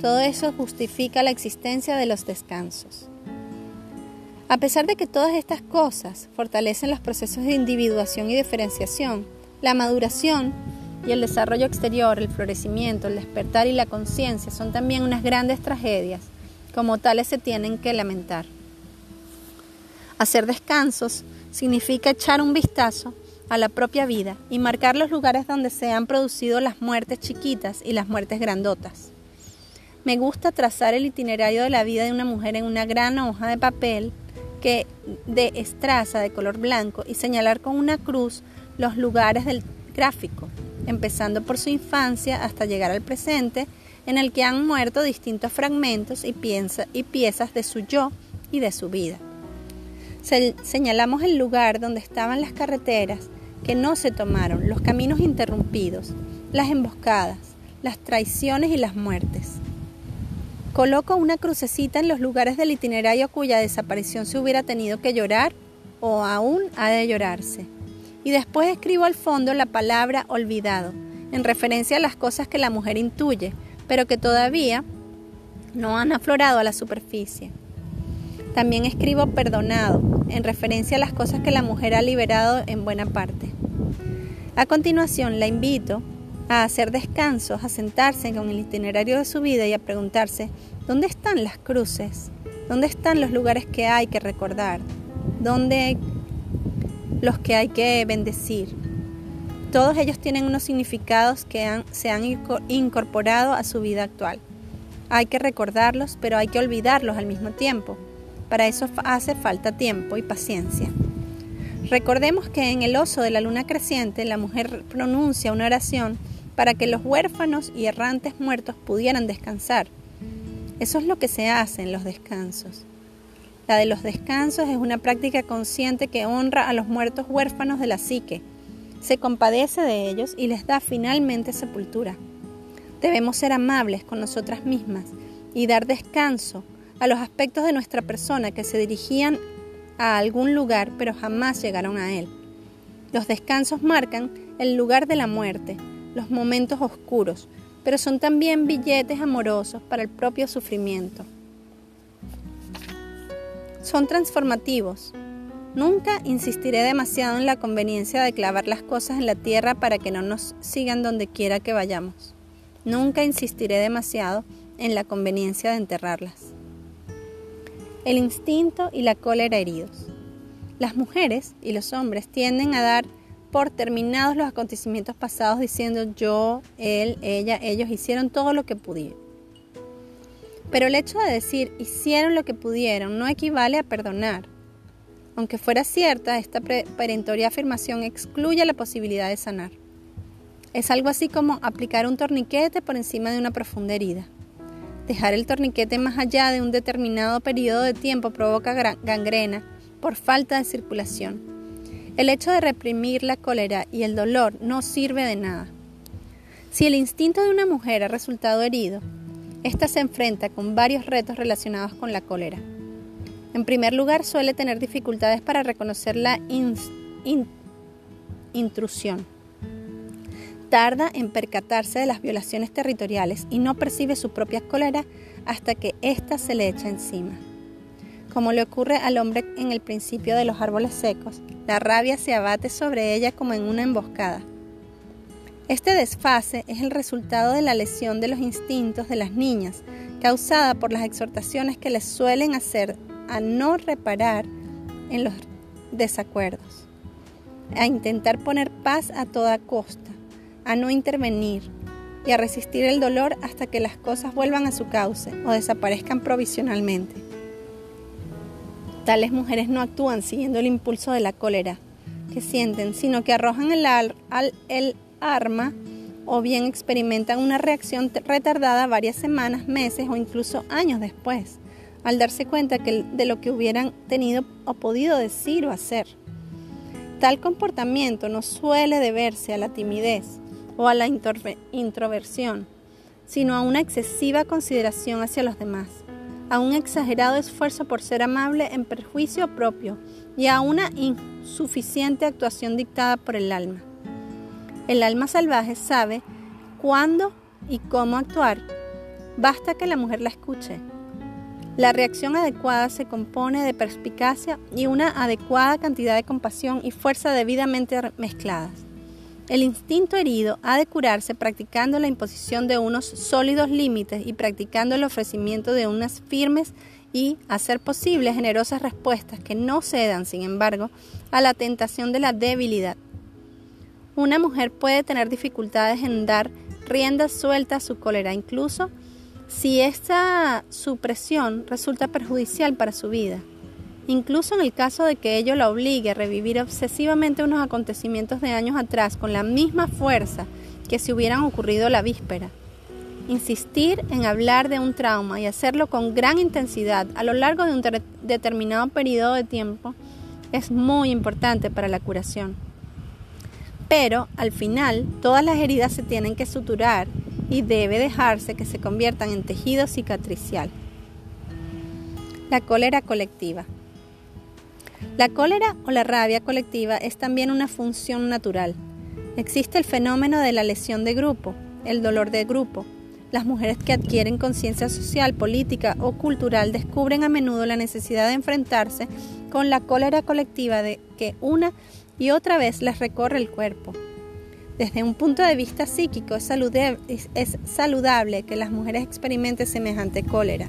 Todo eso justifica la existencia de los descansos. A pesar de que todas estas cosas fortalecen los procesos de individuación y diferenciación, la maduración y el desarrollo exterior, el florecimiento, el despertar y la conciencia son también unas grandes tragedias, como tales se tienen que lamentar. Hacer descansos significa echar un vistazo a la propia vida y marcar los lugares donde se han producido las muertes chiquitas y las muertes grandotas. Me gusta trazar el itinerario de la vida de una mujer en una gran hoja de papel que de estraza de color blanco y señalar con una cruz los lugares del gráfico, empezando por su infancia hasta llegar al presente, en el que han muerto distintos fragmentos y, y piezas de su yo y de su vida. señalamos el lugar donde estaban las carreteras que no se tomaron, los caminos interrumpidos, las emboscadas, las traiciones y las muertes. Coloco una crucecita en los lugares del itinerario cuya desaparición se hubiera tenido que llorar o aún ha de llorarse. Y después escribo al fondo la palabra olvidado, en referencia a las cosas que la mujer intuye, pero que todavía no han aflorado a la superficie. También escribo perdonado, en referencia a las cosas que la mujer ha liberado en buena parte. A continuación, la invito a hacer descansos, a sentarse con el itinerario de su vida y a preguntarse, ¿dónde están las cruces? ¿Dónde están los lugares que hay que recordar? ¿Dónde los que hay que bendecir? Todos ellos tienen unos significados que se han incorporado a su vida actual. Hay que recordarlos, pero hay que olvidarlos al mismo tiempo. Para eso hace falta tiempo y paciencia. Recordemos que en el oso de la luna creciente la mujer pronuncia una oración para que los huérfanos y errantes muertos pudieran descansar. Eso es lo que se hace en los descansos. La de los descansos es una práctica consciente que honra a los muertos huérfanos de la psique, se compadece de ellos y les da finalmente sepultura. Debemos ser amables con nosotras mismas y dar descanso a los aspectos de nuestra persona que se dirigían a algún lugar pero jamás llegaron a él. Los descansos marcan el lugar de la muerte, los momentos oscuros, pero son también billetes amorosos para el propio sufrimiento. Son transformativos. Nunca insistiré demasiado en la conveniencia de clavar las cosas en la tierra para que no nos sigan donde quiera que vayamos. Nunca insistiré demasiado en la conveniencia de enterrarlas. El instinto y la cólera heridos. Las mujeres y los hombres tienden a dar por terminados los acontecimientos pasados diciendo yo, él, ella, ellos hicieron todo lo que pudieron. Pero el hecho de decir hicieron lo que pudieron no equivale a perdonar. Aunque fuera cierta, esta perentoria afirmación excluye la posibilidad de sanar. Es algo así como aplicar un torniquete por encima de una profunda herida. Dejar el torniquete más allá de un determinado periodo de tiempo provoca gangrena por falta de circulación el hecho de reprimir la cólera y el dolor no sirve de nada. Si el instinto de una mujer ha resultado herido, ésta se enfrenta con varios retos relacionados con la cólera. En primer lugar, suele tener dificultades para reconocer la intrusión. Tarda en percatarse de las violaciones territoriales y no percibe su propia cólera hasta que ésta se le echa encima. Como le ocurre al hombre en el principio de los árboles secos, la rabia se abate sobre ella como en una emboscada. Este desfase es el resultado de la lesión de los instintos de las niñas, causada por las exhortaciones que les suelen hacer a no reparar en los desacuerdos, a intentar poner paz a toda costa, a no intervenir y a resistir el dolor hasta que las cosas vuelvan a su cauce o desaparezcan provisionalmente. Tales mujeres no actúan siguiendo el impulso de la cólera que sienten, sino que arrojan el, el arma o bien experimentan una reacción retardada varias semanas, meses o incluso años después, al darse cuenta de lo que hubieran tenido o podido decir o hacer. Tal comportamiento no suele deberse a la timidez o a la introversión, sino a una excesiva consideración hacia los demás a un exagerado esfuerzo por ser amable en perjuicio propio y a una insuficiente actuación dictada por el alma. El alma salvaje sabe cuándo y cómo actuar. Basta que la mujer la escuche. La reacción adecuada se compone de perspicacia y una adecuada cantidad de compasión y fuerza debidamente mezcladas. El instinto herido ha de curarse practicando la imposición de unos sólidos límites y practicando el ofrecimiento de unas firmes y, a ser posible, generosas respuestas que no cedan, sin embargo, a la tentación de la debilidad. Una mujer puede tener dificultades en dar rienda suelta a su cólera, incluso si esta supresión resulta perjudicial para su vida incluso en el caso de que ello la obligue a revivir obsesivamente unos acontecimientos de años atrás con la misma fuerza que si hubieran ocurrido la víspera. Insistir en hablar de un trauma y hacerlo con gran intensidad a lo largo de un determinado periodo de tiempo es muy importante para la curación. Pero al final todas las heridas se tienen que suturar y debe dejarse que se conviertan en tejido cicatricial. La cólera colectiva. La cólera o la rabia colectiva es también una función natural. Existe el fenómeno de la lesión de grupo, el dolor de grupo. Las mujeres que adquieren conciencia social, política o cultural descubren a menudo la necesidad de enfrentarse con la cólera colectiva de que una y otra vez les recorre el cuerpo. Desde un punto de vista psíquico es saludable, que las mujeres experimenten semejante cólera.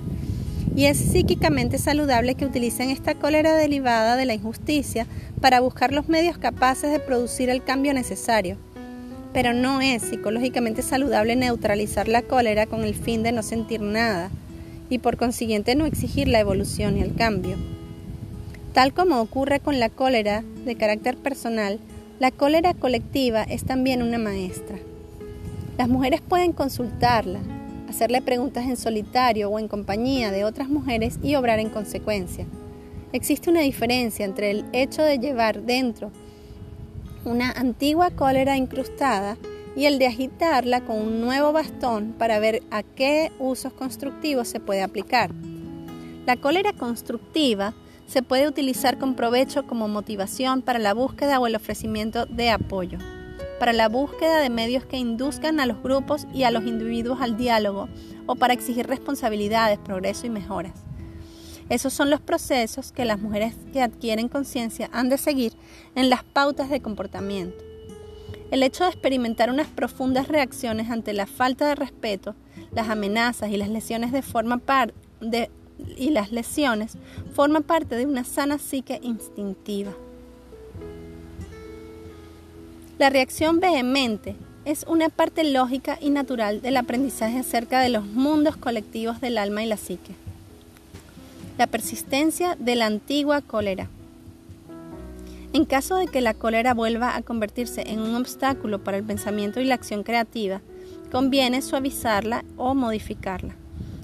Y es psíquicamente saludable que utilicen esta cólera derivada de la injusticia para buscar los medios capaces de producir el cambio necesario. Pero no es psicológicamente saludable neutralizar la cólera con el fin de no sentir nada y por consiguiente no exigir la evolución y el cambio. Tal como ocurre con la cólera de carácter personal, la cólera colectiva es también una maestra. Las mujeres pueden consultarla, hacerle preguntas en solitario o en compañía de otras mujeres y obrar en consecuencia. Existe una diferencia entre el hecho de llevar dentro una antigua cólera incrustada y el de agitarla con un nuevo bastón para ver a qué usos constructivos se puede aplicar. La cólera constructiva se puede utilizar con provecho como motivación para la búsqueda o el ofrecimiento de apoyo, para la búsqueda de medios que induzcan a los grupos y a los individuos al diálogo o para exigir responsabilidades, progreso y mejoras. Esos son los procesos que las mujeres que adquieren conciencia han de seguir en las pautas de comportamiento. El hecho de experimentar unas profundas reacciones ante la falta de respeto, las amenazas y las lesiones de forma par de y las lesiones forman parte de una sana psique instintiva. La reacción vehemente es una parte lógica y natural del aprendizaje acerca de los mundos colectivos del alma y la psique. La persistencia de la antigua cólera. En caso de que la cólera vuelva a convertirse en un obstáculo para el pensamiento y la acción creativa, conviene suavizarla o modificarla.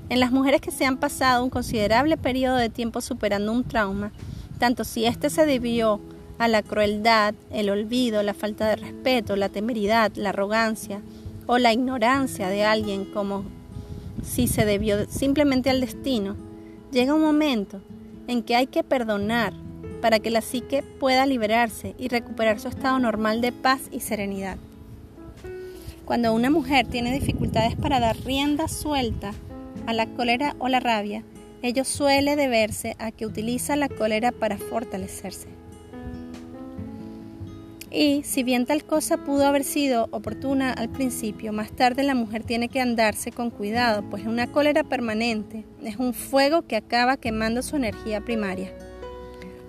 En las mujeres que se han pasado un considerable periodo de tiempo superando un trauma, tanto si éste se debió a la crueldad, el olvido, la falta de respeto, la temeridad, la arrogancia o la ignorancia de alguien como si se debió simplemente al destino, llega un momento en que hay que perdonar para que la psique pueda liberarse y recuperar su estado normal de paz y serenidad. Cuando una mujer tiene dificultades para dar rienda suelta a la cólera o la rabia, ello suele deberse a que utiliza la cólera para fortalecerse. Y si bien tal cosa pudo haber sido oportuna al principio, más tarde la mujer tiene que andarse con cuidado, pues una cólera permanente es un fuego que acaba quemando su energía primaria.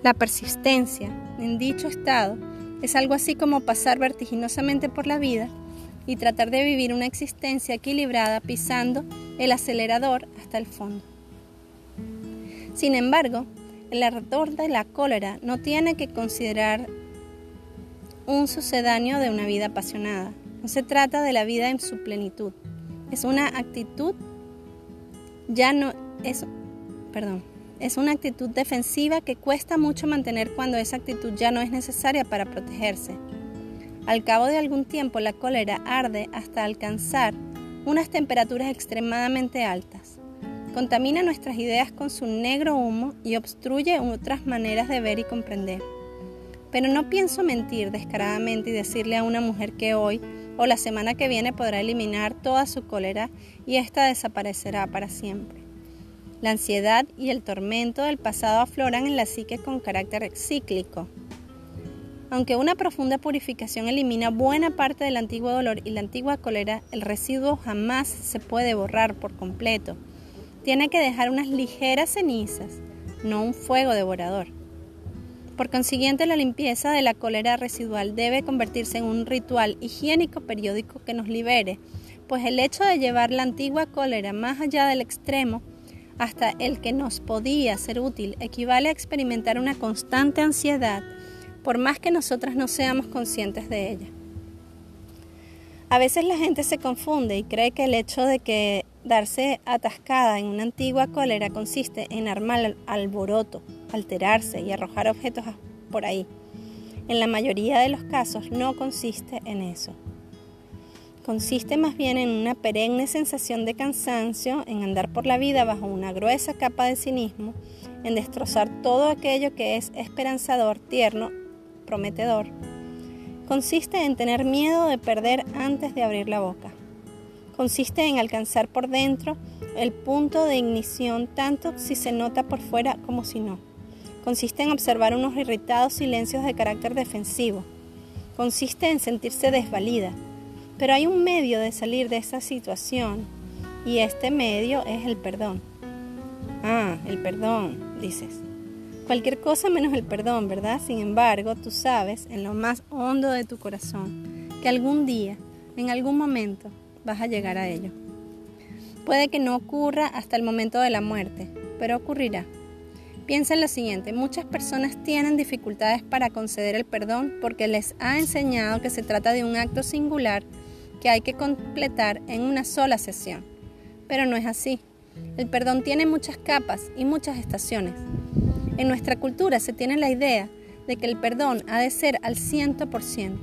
La persistencia en dicho estado es algo así como pasar vertiginosamente por la vida y tratar de vivir una existencia equilibrada pisando el acelerador hasta el fondo. Sin embargo, el ardor de la cólera no tiene que considerar un sucedáneo de una vida apasionada. No se trata de la vida en su plenitud. Es una actitud ya no es perdón, es una actitud defensiva que cuesta mucho mantener cuando esa actitud ya no es necesaria para protegerse. Al cabo de algún tiempo la cólera arde hasta alcanzar unas temperaturas extremadamente altas. Contamina nuestras ideas con su negro humo y obstruye otras maneras de ver y comprender. Pero no pienso mentir descaradamente y decirle a una mujer que hoy o la semana que viene podrá eliminar toda su cólera y ésta desaparecerá para siempre. La ansiedad y el tormento del pasado afloran en la psique con carácter cíclico. Aunque una profunda purificación elimina buena parte del antiguo dolor y la antigua cólera, el residuo jamás se puede borrar por completo. Tiene que dejar unas ligeras cenizas, no un fuego devorador. Por consiguiente, la limpieza de la cólera residual debe convertirse en un ritual higiénico periódico que nos libere, pues el hecho de llevar la antigua cólera más allá del extremo hasta el que nos podía ser útil equivale a experimentar una constante ansiedad por más que nosotras no seamos conscientes de ella. A veces la gente se confunde y cree que el hecho de que darse atascada en una antigua cólera consiste en armar alboroto, alterarse y arrojar objetos por ahí. En la mayoría de los casos no consiste en eso. Consiste más bien en una perenne sensación de cansancio, en andar por la vida bajo una gruesa capa de cinismo, en destrozar todo aquello que es esperanzador, tierno, prometedor. Consiste en tener miedo de perder antes de abrir la boca. Consiste en alcanzar por dentro el punto de ignición tanto si se nota por fuera como si no. Consiste en observar unos irritados silencios de carácter defensivo. Consiste en sentirse desvalida, pero hay un medio de salir de esa situación y este medio es el perdón. Ah, el perdón, dices. Cualquier cosa menos el perdón, ¿verdad? Sin embargo, tú sabes en lo más hondo de tu corazón que algún día, en algún momento, vas a llegar a ello. Puede que no ocurra hasta el momento de la muerte, pero ocurrirá. Piensa en lo siguiente, muchas personas tienen dificultades para conceder el perdón porque les ha enseñado que se trata de un acto singular que hay que completar en una sola sesión. Pero no es así. El perdón tiene muchas capas y muchas estaciones. En nuestra cultura se tiene la idea de que el perdón ha de ser al 100%,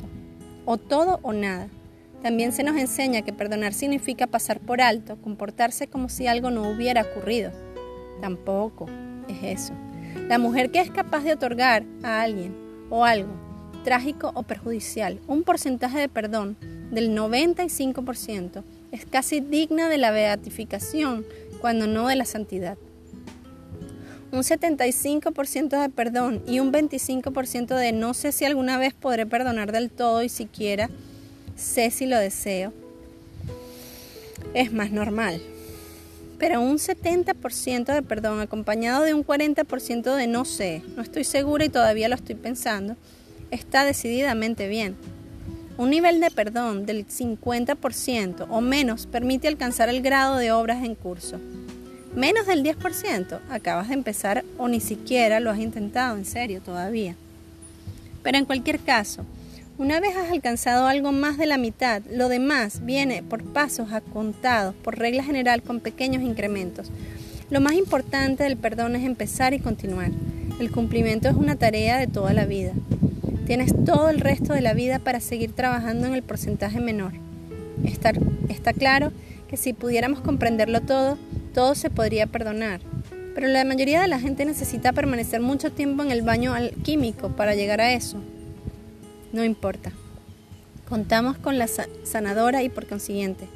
o todo o nada. También se nos enseña que perdonar significa pasar por alto, comportarse como si algo no hubiera ocurrido. Tampoco es eso. La mujer que es capaz de otorgar a alguien o algo trágico o perjudicial un porcentaje de perdón del 95% es casi digna de la beatificación, cuando no de la santidad. Un 75% de perdón y un 25% de no sé si alguna vez podré perdonar del todo y siquiera sé si lo deseo, es más normal. Pero un 70% de perdón acompañado de un 40% de no sé, no estoy segura y todavía lo estoy pensando, está decididamente bien. Un nivel de perdón del 50% o menos permite alcanzar el grado de obras en curso. Menos del 10% acabas de empezar o ni siquiera lo has intentado en serio todavía. Pero en cualquier caso, una vez has alcanzado algo más de la mitad, lo demás viene por pasos acontados, por regla general con pequeños incrementos. Lo más importante del perdón es empezar y continuar. El cumplimiento es una tarea de toda la vida. Tienes todo el resto de la vida para seguir trabajando en el porcentaje menor. Está, está claro que si pudiéramos comprenderlo todo, todo se podría perdonar. Pero la mayoría de la gente necesita permanecer mucho tiempo en el baño alquímico para llegar a eso. No importa. Contamos con la sanadora y por consiguiente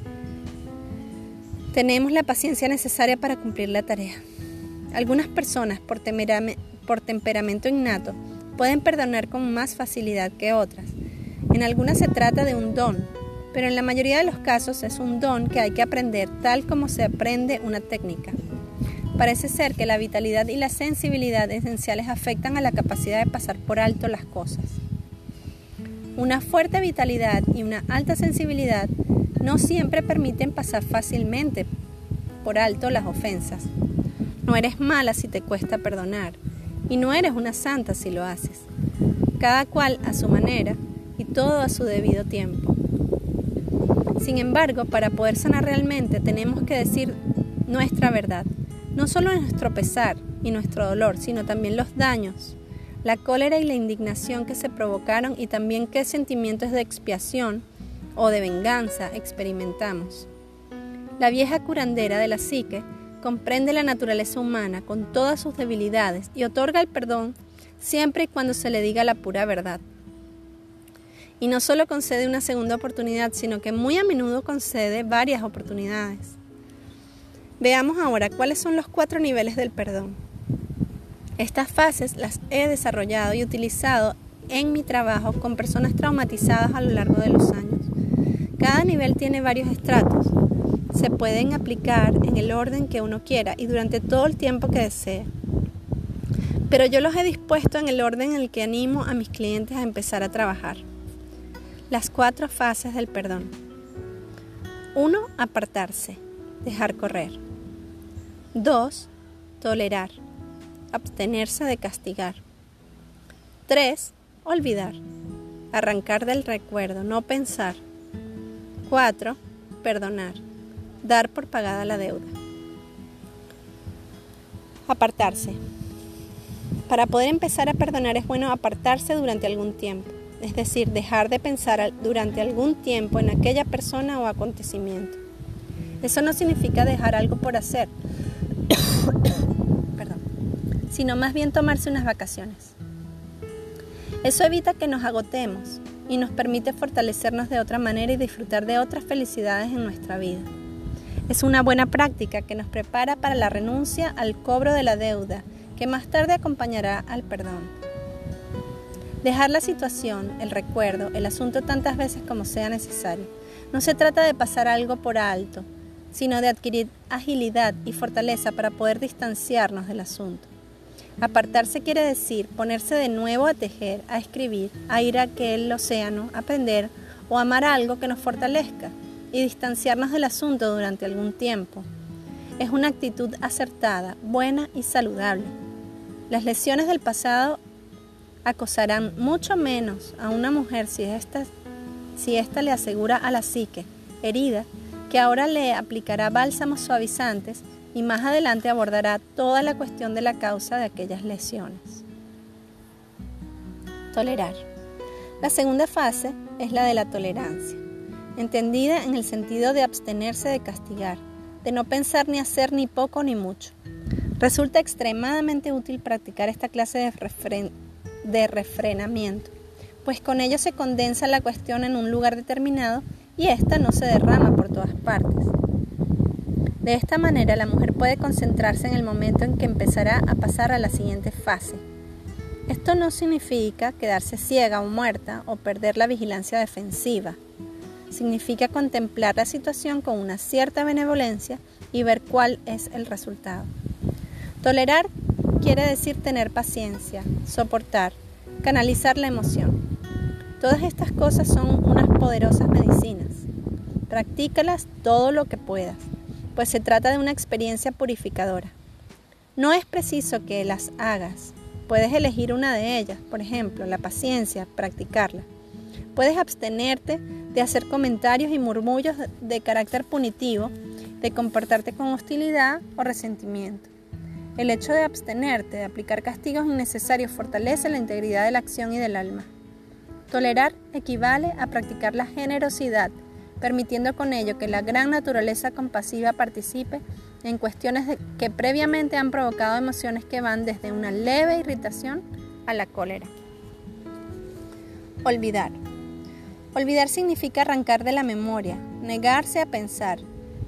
tenemos la paciencia necesaria para cumplir la tarea. Algunas personas, por, temperamento innato, pueden perdonar con más facilidad que otras. En algunas se trata de un don, pero en la mayoría de los casos es un don que hay que aprender tal como se aprende una técnica. Parece ser que la vitalidad y la sensibilidad esenciales afectan a la capacidad de pasar por alto las cosas. Una fuerte vitalidad y una alta sensibilidad no siempre permiten pasar fácilmente por alto las ofensas. No eres mala si te cuesta perdonar, y no eres una santa si lo haces. Cada cual a su manera y todo a su debido tiempo. Sin embargo, para poder sanar realmente tenemos que decir nuestra verdad, no solo nuestro pesar y nuestro dolor, sino también los daños, la cólera y la indignación que se provocaron y también qué sentimientos de expiación o de venganza experimentamos. La vieja curandera de la psique comprende la naturaleza humana con todas sus debilidades y otorga el perdón siempre y cuando se le diga la pura verdad. Y no solo concede una segunda oportunidad, sino que muy a menudo concede varias oportunidades. Veamos ahora cuáles son los cuatro niveles del perdón. Estas fases las he desarrollado y utilizado en mi trabajo con personas traumatizadas a lo largo de los años. Cada nivel tiene varios estratos se pueden aplicar en el orden que uno quiera y durante todo el tiempo que desee. Pero yo los he dispuesto en el orden en el que animo a mis clientes a empezar a trabajar. Las cuatro fases del perdón. 1. Apartarse, dejar correr. 2. Tolerar, abstenerse de castigar. 3. Olvidar, arrancar del recuerdo, no pensar. 4. Perdonar dar por pagada la deuda. Apartarse. Para poder empezar a perdonar es bueno apartarse durante algún tiempo. es decir, dejar de pensar durante algún tiempo en aquella persona o acontecimiento. Eso no significa dejar algo por hacer. Sino más bien tomarse unas vacaciones. Eso evita que nos agotemos y nos permite fortalecernos de otra manera y disfrutar de otras felicidades en nuestra vida. Es una buena práctica que nos prepara para la renuncia al cobro de la deuda, que más tarde acompañará al perdón. Dejar la situación, el recuerdo, el asunto tantas veces como sea necesario. No se trata de pasar algo por alto, sino de adquirir agilidad y fortaleza para poder distanciarnos del asunto. Apartarse quiere decir ponerse de nuevo a tejer, a escribir, a ir a aquel océano, aprender o amar algo que nos fortalezca y distanciarnos del asunto durante algún tiempo. Es una actitud acertada, buena y saludable. Las lesiones del pasado acosarán mucho menos a una mujer si ésta si le asegura a la psique herida que ahora le aplicará bálsamos suavizantes y más adelante abordará toda la cuestión de la causa de aquellas lesiones. Tolerar. La segunda fase es la de la tolerancia, entendida en el sentido de abstenerse de castigar, de no pensar ni hacer ni poco ni mucho. Resulta extremadamente útil practicar esta clase de de refrenamiento, pues con ello se condensa la cuestión en un lugar determinado y ésta no se derrama por todas partes. De esta manera la mujer puede concentrarse en el momento en que empezará a pasar a la siguiente fase. Esto no significa quedarse ciega o muerta o perder la vigilancia defensiva. Significa contemplar la situación con una cierta benevolencia y ver cuál es el resultado. Tolerar quiere decir tener paciencia, soportar, canalizar la emoción. Todas estas cosas son unas poderosas medicinas. Practícalas todo lo que puedas, pues se trata de una experiencia purificadora. No es preciso que las hagas. Puedes elegir una de ellas, por ejemplo, la paciencia, practicarla. Puedes abstenerte de hacer comentarios y murmullos de carácter punitivo, de comportarte con hostilidad o resentimiento. El hecho de abstenerte de aplicar castigos innecesarios fortalece la integridad de la acción y del alma. Tolerar equivale a practicar la generosidad, permitiendo con ello que la gran naturaleza compasiva participe en cuestiones que previamente han provocado emociones que van desde una leve irritación a la cólera. Olvidar. Olvidar significa arrancar de la memoria, negarse a pensar.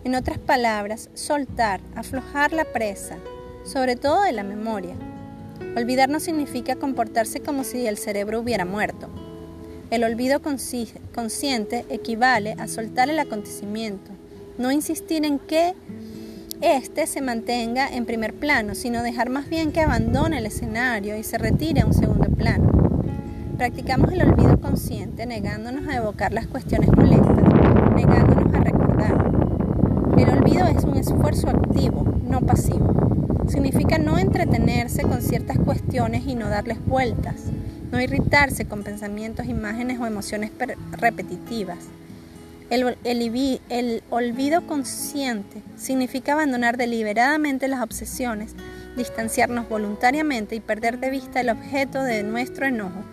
En otras palabras, soltar, aflojar la presa, sobre todo de la memoria. Olvidar no significa comportarse como si el cerebro hubiera muerto. El olvido consciente equivale a soltar el acontecimiento, no insistir en que éste se mantenga en primer plano, sino dejar más bien que abandone el escenario y se retire a un segundo plano. Practicamos el olvido consciente negándonos a evocar las cuestiones molestas, negándonos a recordar. El olvido es un esfuerzo activo, no pasivo. Significa no entretenerse con ciertas cuestiones y no darles vueltas, no irritarse con pensamientos, imágenes o emociones repetitivas. El, olvido consciente significa abandonar deliberadamente las obsesiones, distanciarnos voluntariamente y perder de vista el objeto de nuestro enojo,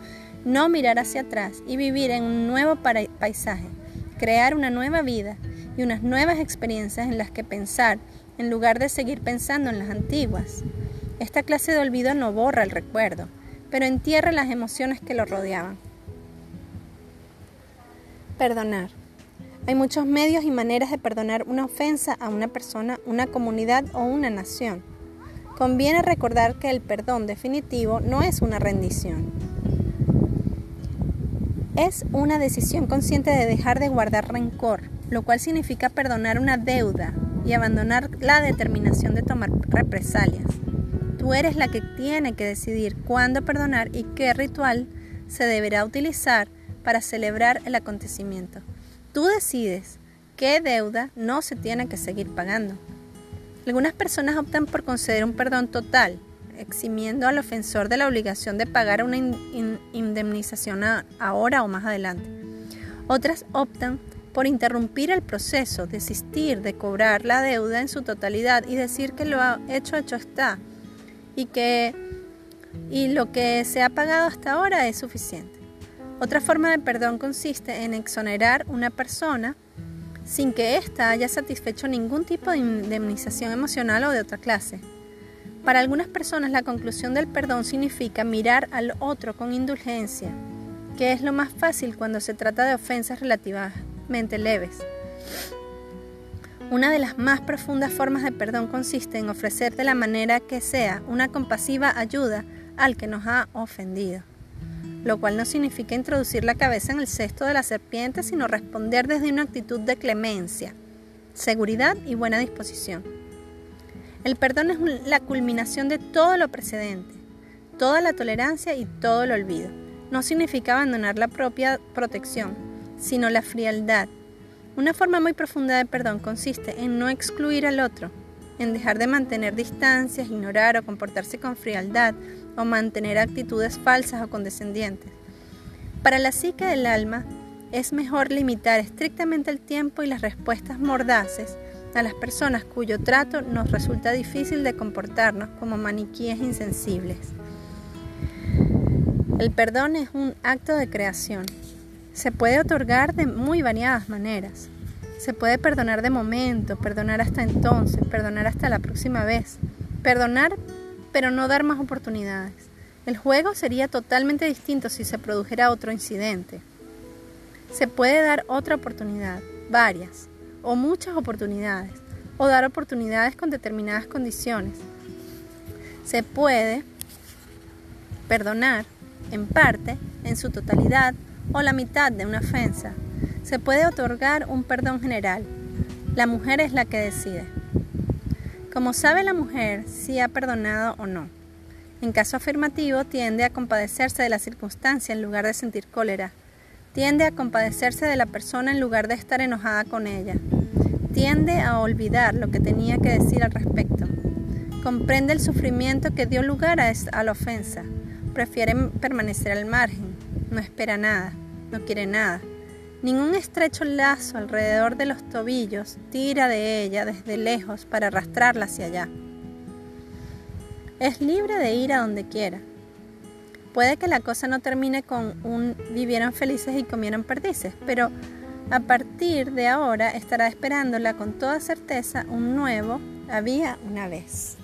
no mirar hacia atrás y vivir en un nuevo paisaje, crear una nueva vida y unas nuevas experiencias en las que pensar en lugar de seguir pensando en las antiguas. Esta clase de olvido no borra el recuerdo, pero entierra las emociones que lo rodeaban. Perdonar. Hay muchos medios y maneras de perdonar una ofensa a una persona, una comunidad o una nación. Conviene recordar que el perdón definitivo no es una rendición. Es una decisión consciente de dejar de guardar rencor, lo cual significa perdonar una deuda, y abandonar la determinación de tomar represalias. Tú eres la que tiene que decidir cuándo perdonar y qué ritual se deberá utilizar para celebrar el acontecimiento. Tú decides qué deuda no se tiene que seguir pagando. Algunas personas optan por conceder un perdón total, eximiendo al ofensor de la obligación de pagar una indemnización ahora o más adelante. Otras optan por interrumpir el proceso, desistir de cobrar la deuda en su totalidad y decir que lo hecho hecho está y que y lo que se ha pagado hasta ahora es suficiente. Otra forma de perdón consiste en exonerar una persona sin que ésta haya satisfecho ningún tipo de indemnización emocional o de otra clase. Para algunas personas la conclusión del perdón significa mirar al otro con indulgencia, que es lo más fácil cuando se trata de ofensas relativamente leves. Una de las más profundas formas de perdón consiste en ofrecer de la manera que sea una compasiva ayuda al que nos ha ofendido, lo cual no significa introducir la cabeza en el cesto de la serpiente, sino responder desde una actitud de clemencia, seguridad y buena disposición. El perdón es la culminación de todo lo precedente, toda la tolerancia y todo el olvido. No significa abandonar la propia protección, sino la frialdad. Una forma muy profunda de perdón consiste en no excluir al otro, en dejar de mantener distancias, ignorar o comportarse con frialdad o mantener actitudes falsas o condescendientes. Para la psique del alma, es mejor limitar estrictamente el tiempo y las respuestas mordaces a las personas cuyo trato nos resulta difícil de comportarnos como maniquíes insensibles. El perdón es un acto de creación. Se puede otorgar de muy variadas maneras. Se puede perdonar de momento, perdonar hasta entonces, perdonar hasta la próxima vez. Perdonar pero no dar más oportunidades. El juego sería totalmente distinto si se produjera otro incidente. Se puede dar otra oportunidad, varias, o muchas oportunidades, o dar oportunidades con determinadas condiciones. Se puede perdonar en parte, en su totalidad o la mitad de una ofensa. Se puede otorgar un perdón general. La mujer es la que decide. Como sabe la mujer si ha perdonado o no. En caso afirmativo, tiende a compadecerse de la circunstancia en lugar de sentir cólera. Tiende a compadecerse de la persona en lugar de estar enojada con ella tiende a olvidar lo que tenía que decir al respecto. Comprende el sufrimiento que dio lugar a, la ofensa. Prefiere permanecer al margen. No espera nada. No quiere nada. Ningún estrecho lazo alrededor de los tobillos tira de ella desde lejos para arrastrarla hacia allá. Es libre de ir a donde quiera. Puede que la cosa no termine con un vivieron felices y comieron perdices, pero a partir de ahora estará esperándola con toda certeza un nuevo había una vez.